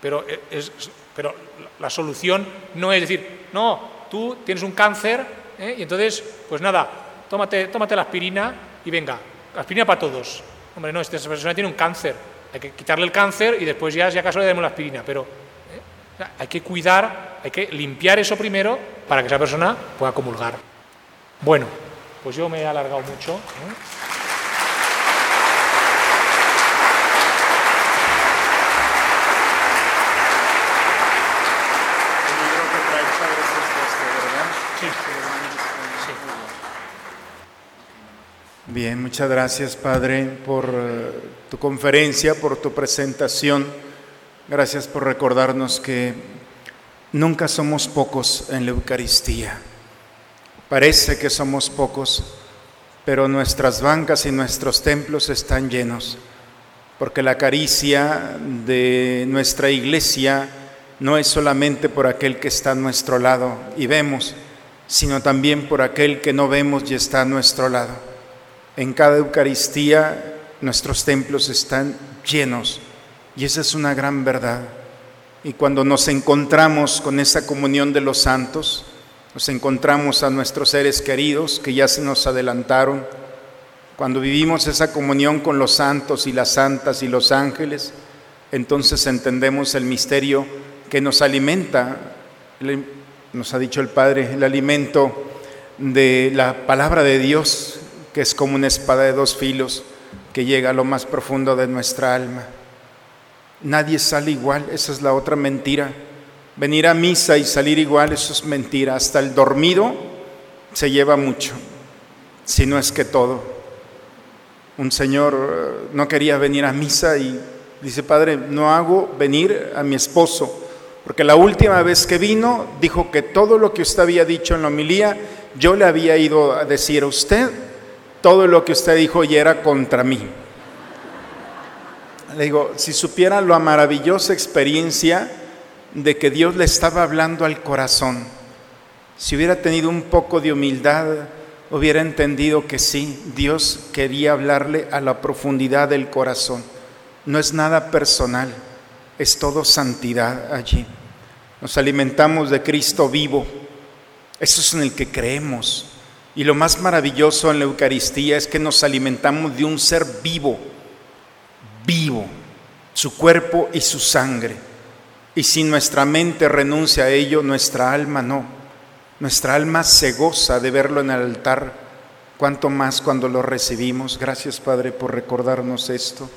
Pero es, pero la solución no es decir, no, tú tienes un cáncer ¿eh? y entonces, pues nada, tómate, tómate la aspirina y venga, aspirina para todos. Hombre, no, esta persona tiene un cáncer, hay que quitarle el cáncer y después ya, si acaso, le demos la aspirina. Pero ¿eh? hay que cuidar, hay que limpiar eso primero para que esa persona pueda comulgar. Bueno, pues yo me he alargado mucho. ¿eh? Bien, muchas gracias Padre por eh, tu conferencia, por tu presentación. Gracias por recordarnos que nunca somos pocos en la Eucaristía. Parece que somos pocos, pero nuestras bancas y nuestros templos están llenos, porque la caricia de nuestra iglesia no es solamente por aquel que está a nuestro lado y vemos, sino también por aquel que no vemos y está a nuestro lado. En cada Eucaristía nuestros templos están llenos y esa es una gran verdad. Y cuando nos encontramos con esa comunión de los santos, nos encontramos a nuestros seres queridos que ya se nos adelantaron. Cuando vivimos esa comunión con los santos y las santas y los ángeles, entonces entendemos el misterio que nos alimenta, nos ha dicho el Padre, el alimento de la palabra de Dios que es como una espada de dos filos que llega a lo más profundo de nuestra alma. Nadie sale igual, esa es la otra mentira. Venir a misa y salir igual, eso es mentira. Hasta el dormido se lleva mucho, si no es que todo. Un señor eh, no quería venir a misa y dice, Padre, no hago venir a mi esposo, porque la última vez que vino dijo que todo lo que usted había dicho en la homilía, yo le había ido a decir a usted todo lo que usted dijo y era contra mí. Le digo, si supiera la maravillosa experiencia de que Dios le estaba hablando al corazón, Si hubiera tenido un poco de humildad, hubiera entendido que sí, Dios quería hablarle a la profundidad del corazón. No es nada personal, es todo santidad allí. Nos alimentamos de Cristo vivo. Eso es en el que creemos. Y lo más maravilloso en la Eucaristía es que nos alimentamos de un ser vivo, vivo, su cuerpo y su sangre. Y si nuestra mente renuncia a ello, nuestra alma no. Nuestra alma se goza de verlo en el altar, cuanto más cuando lo recibimos. Gracias Padre por recordarnos esto.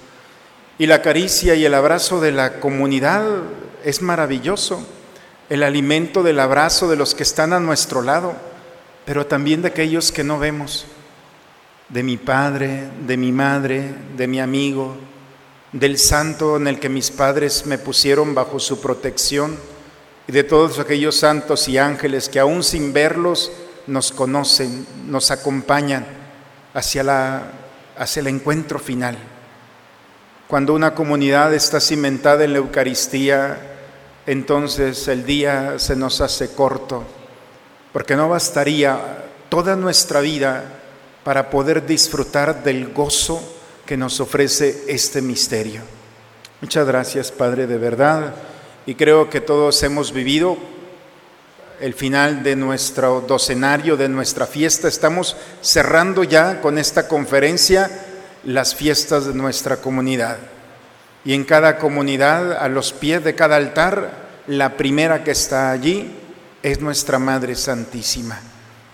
Y la caricia y el abrazo de la comunidad es maravilloso. El alimento del abrazo de los que están a nuestro lado pero también de aquellos que no vemos, de mi padre, de mi madre, de mi amigo, del santo en el que mis padres me pusieron bajo su protección y de todos aquellos santos y ángeles que aún sin verlos nos conocen, nos acompañan hacia, la, hacia el encuentro final. Cuando una comunidad está cimentada en la Eucaristía, entonces el día se nos hace corto porque no bastaría toda nuestra vida para poder disfrutar del gozo que nos ofrece este misterio. Muchas gracias, Padre, de verdad. Y creo que todos hemos vivido el final de nuestro docenario, de nuestra fiesta. Estamos cerrando ya con esta conferencia las fiestas de nuestra comunidad. Y en cada comunidad, a los pies de cada altar, la primera que está allí es nuestra Madre Santísima.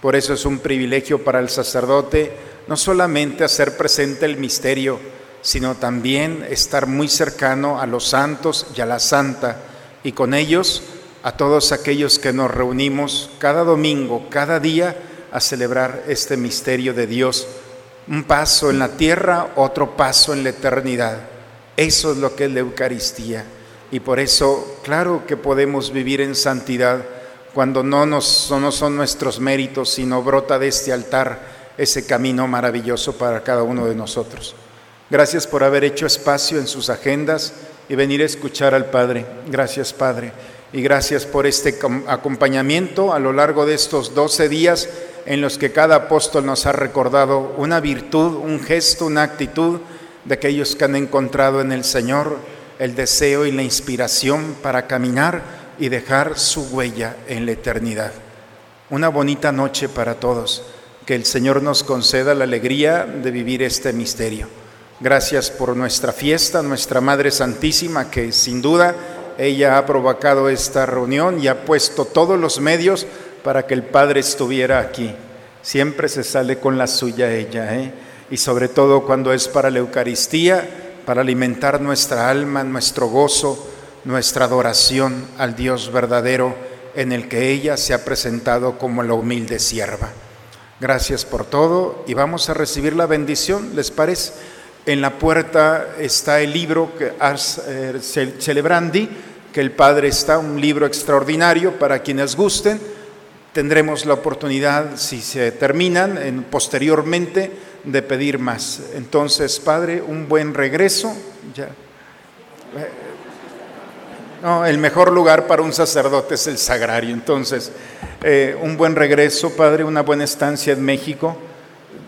Por eso es un privilegio para el sacerdote no solamente hacer presente el misterio, sino también estar muy cercano a los santos y a la santa, y con ellos a todos aquellos que nos reunimos cada domingo, cada día, a celebrar este misterio de Dios. Un paso en la tierra, otro paso en la eternidad. Eso es lo que es la Eucaristía. Y por eso, claro que podemos vivir en santidad cuando no, nos, no son nuestros méritos, sino brota de este altar ese camino maravilloso para cada uno de nosotros. Gracias por haber hecho espacio en sus agendas y venir a escuchar al Padre. Gracias, Padre. Y gracias por este acompañamiento a lo largo de estos 12 días en los que cada apóstol nos ha recordado una virtud, un gesto, una actitud de aquellos que han encontrado en el Señor el deseo y la inspiración para caminar y dejar su huella en la eternidad. Una bonita noche para todos. Que el Señor nos conceda la alegría de vivir este misterio. Gracias por nuestra fiesta, nuestra Madre Santísima, que sin duda ella ha provocado esta reunión y ha puesto todos los medios para que el Padre estuviera aquí. Siempre se sale con la suya ella, ¿eh? y sobre todo cuando es para la Eucaristía, para alimentar nuestra alma, nuestro gozo, nuestra adoración al Dios verdadero en el que ella se ha presentado como la humilde sierva. Gracias por todo y vamos a recibir la bendición, ¿les parece? En la puerta está el libro que eh, celebrandi, que el Padre está, un libro extraordinario para quienes gusten. Tendremos la oportunidad, si se terminan, en, posteriormente, de pedir más. Entonces, Padre, un buen regreso. Ya. No, el mejor lugar para un sacerdote es el sagrario. Entonces, eh, un buen regreso, Padre, una buena estancia en México.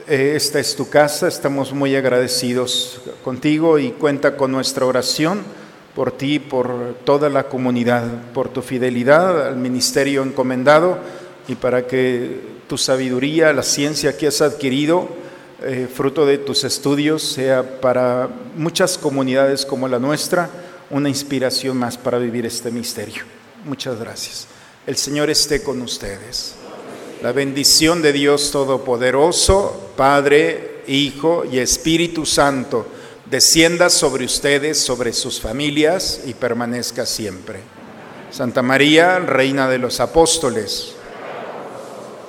Eh, esta es tu casa, estamos muy agradecidos contigo y cuenta con nuestra oración por ti, por toda la comunidad, por tu fidelidad al ministerio encomendado y para que tu sabiduría, la ciencia que has adquirido, eh, fruto de tus estudios, sea para muchas comunidades como la nuestra una inspiración más para vivir este misterio. Muchas gracias. El Señor esté con ustedes. La bendición de Dios Todopoderoso, Padre, Hijo y Espíritu Santo, descienda sobre ustedes, sobre sus familias y permanezca siempre. Santa María, Reina de los Apóstoles.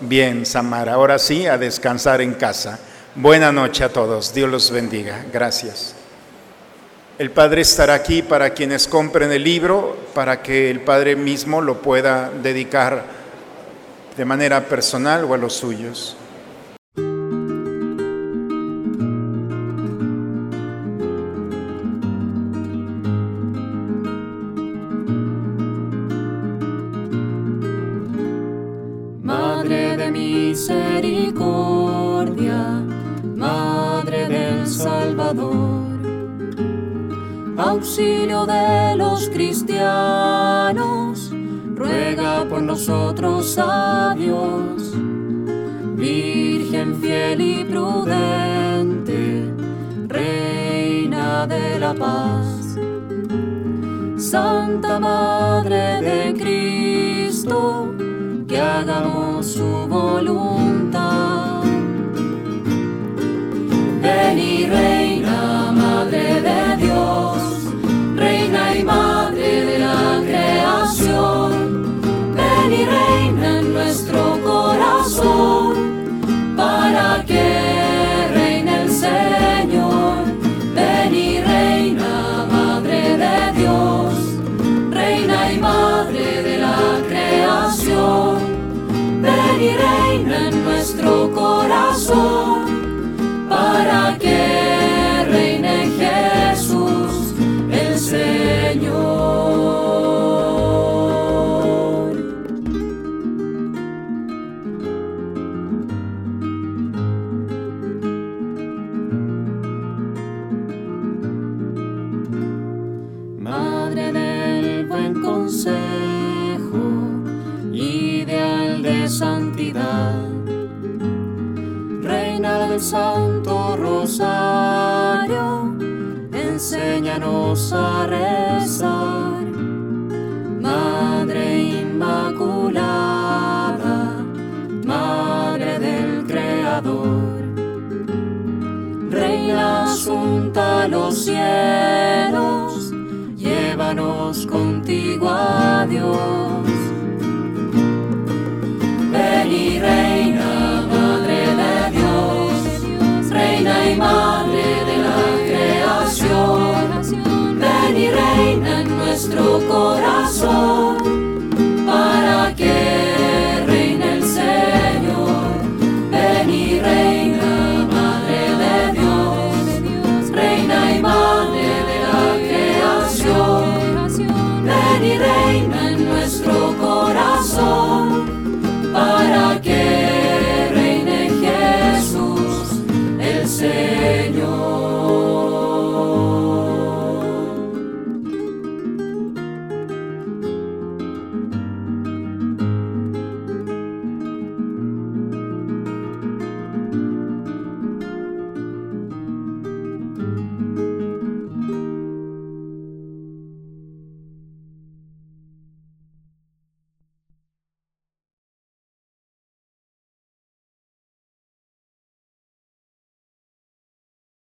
Bien, Samara, ahora sí, a descansar en casa. Buena noche a todos. Dios los bendiga. Gracias. El Padre estará aquí para quienes compren el libro, para que el Padre mismo lo pueda dedicar de manera personal o a los suyos. Auxilio de los cristianos, ruega por nosotros a Dios. Virgen fiel y prudente, Reina de la paz. Santa Madre de Cristo, que hagamos su voluntad. Ven y nuestro corazón, Rosario, enséñanos a rezar. Madre Inmaculada, Madre del Creador, Reina asunta los cielos, llévanos contigo a Dios.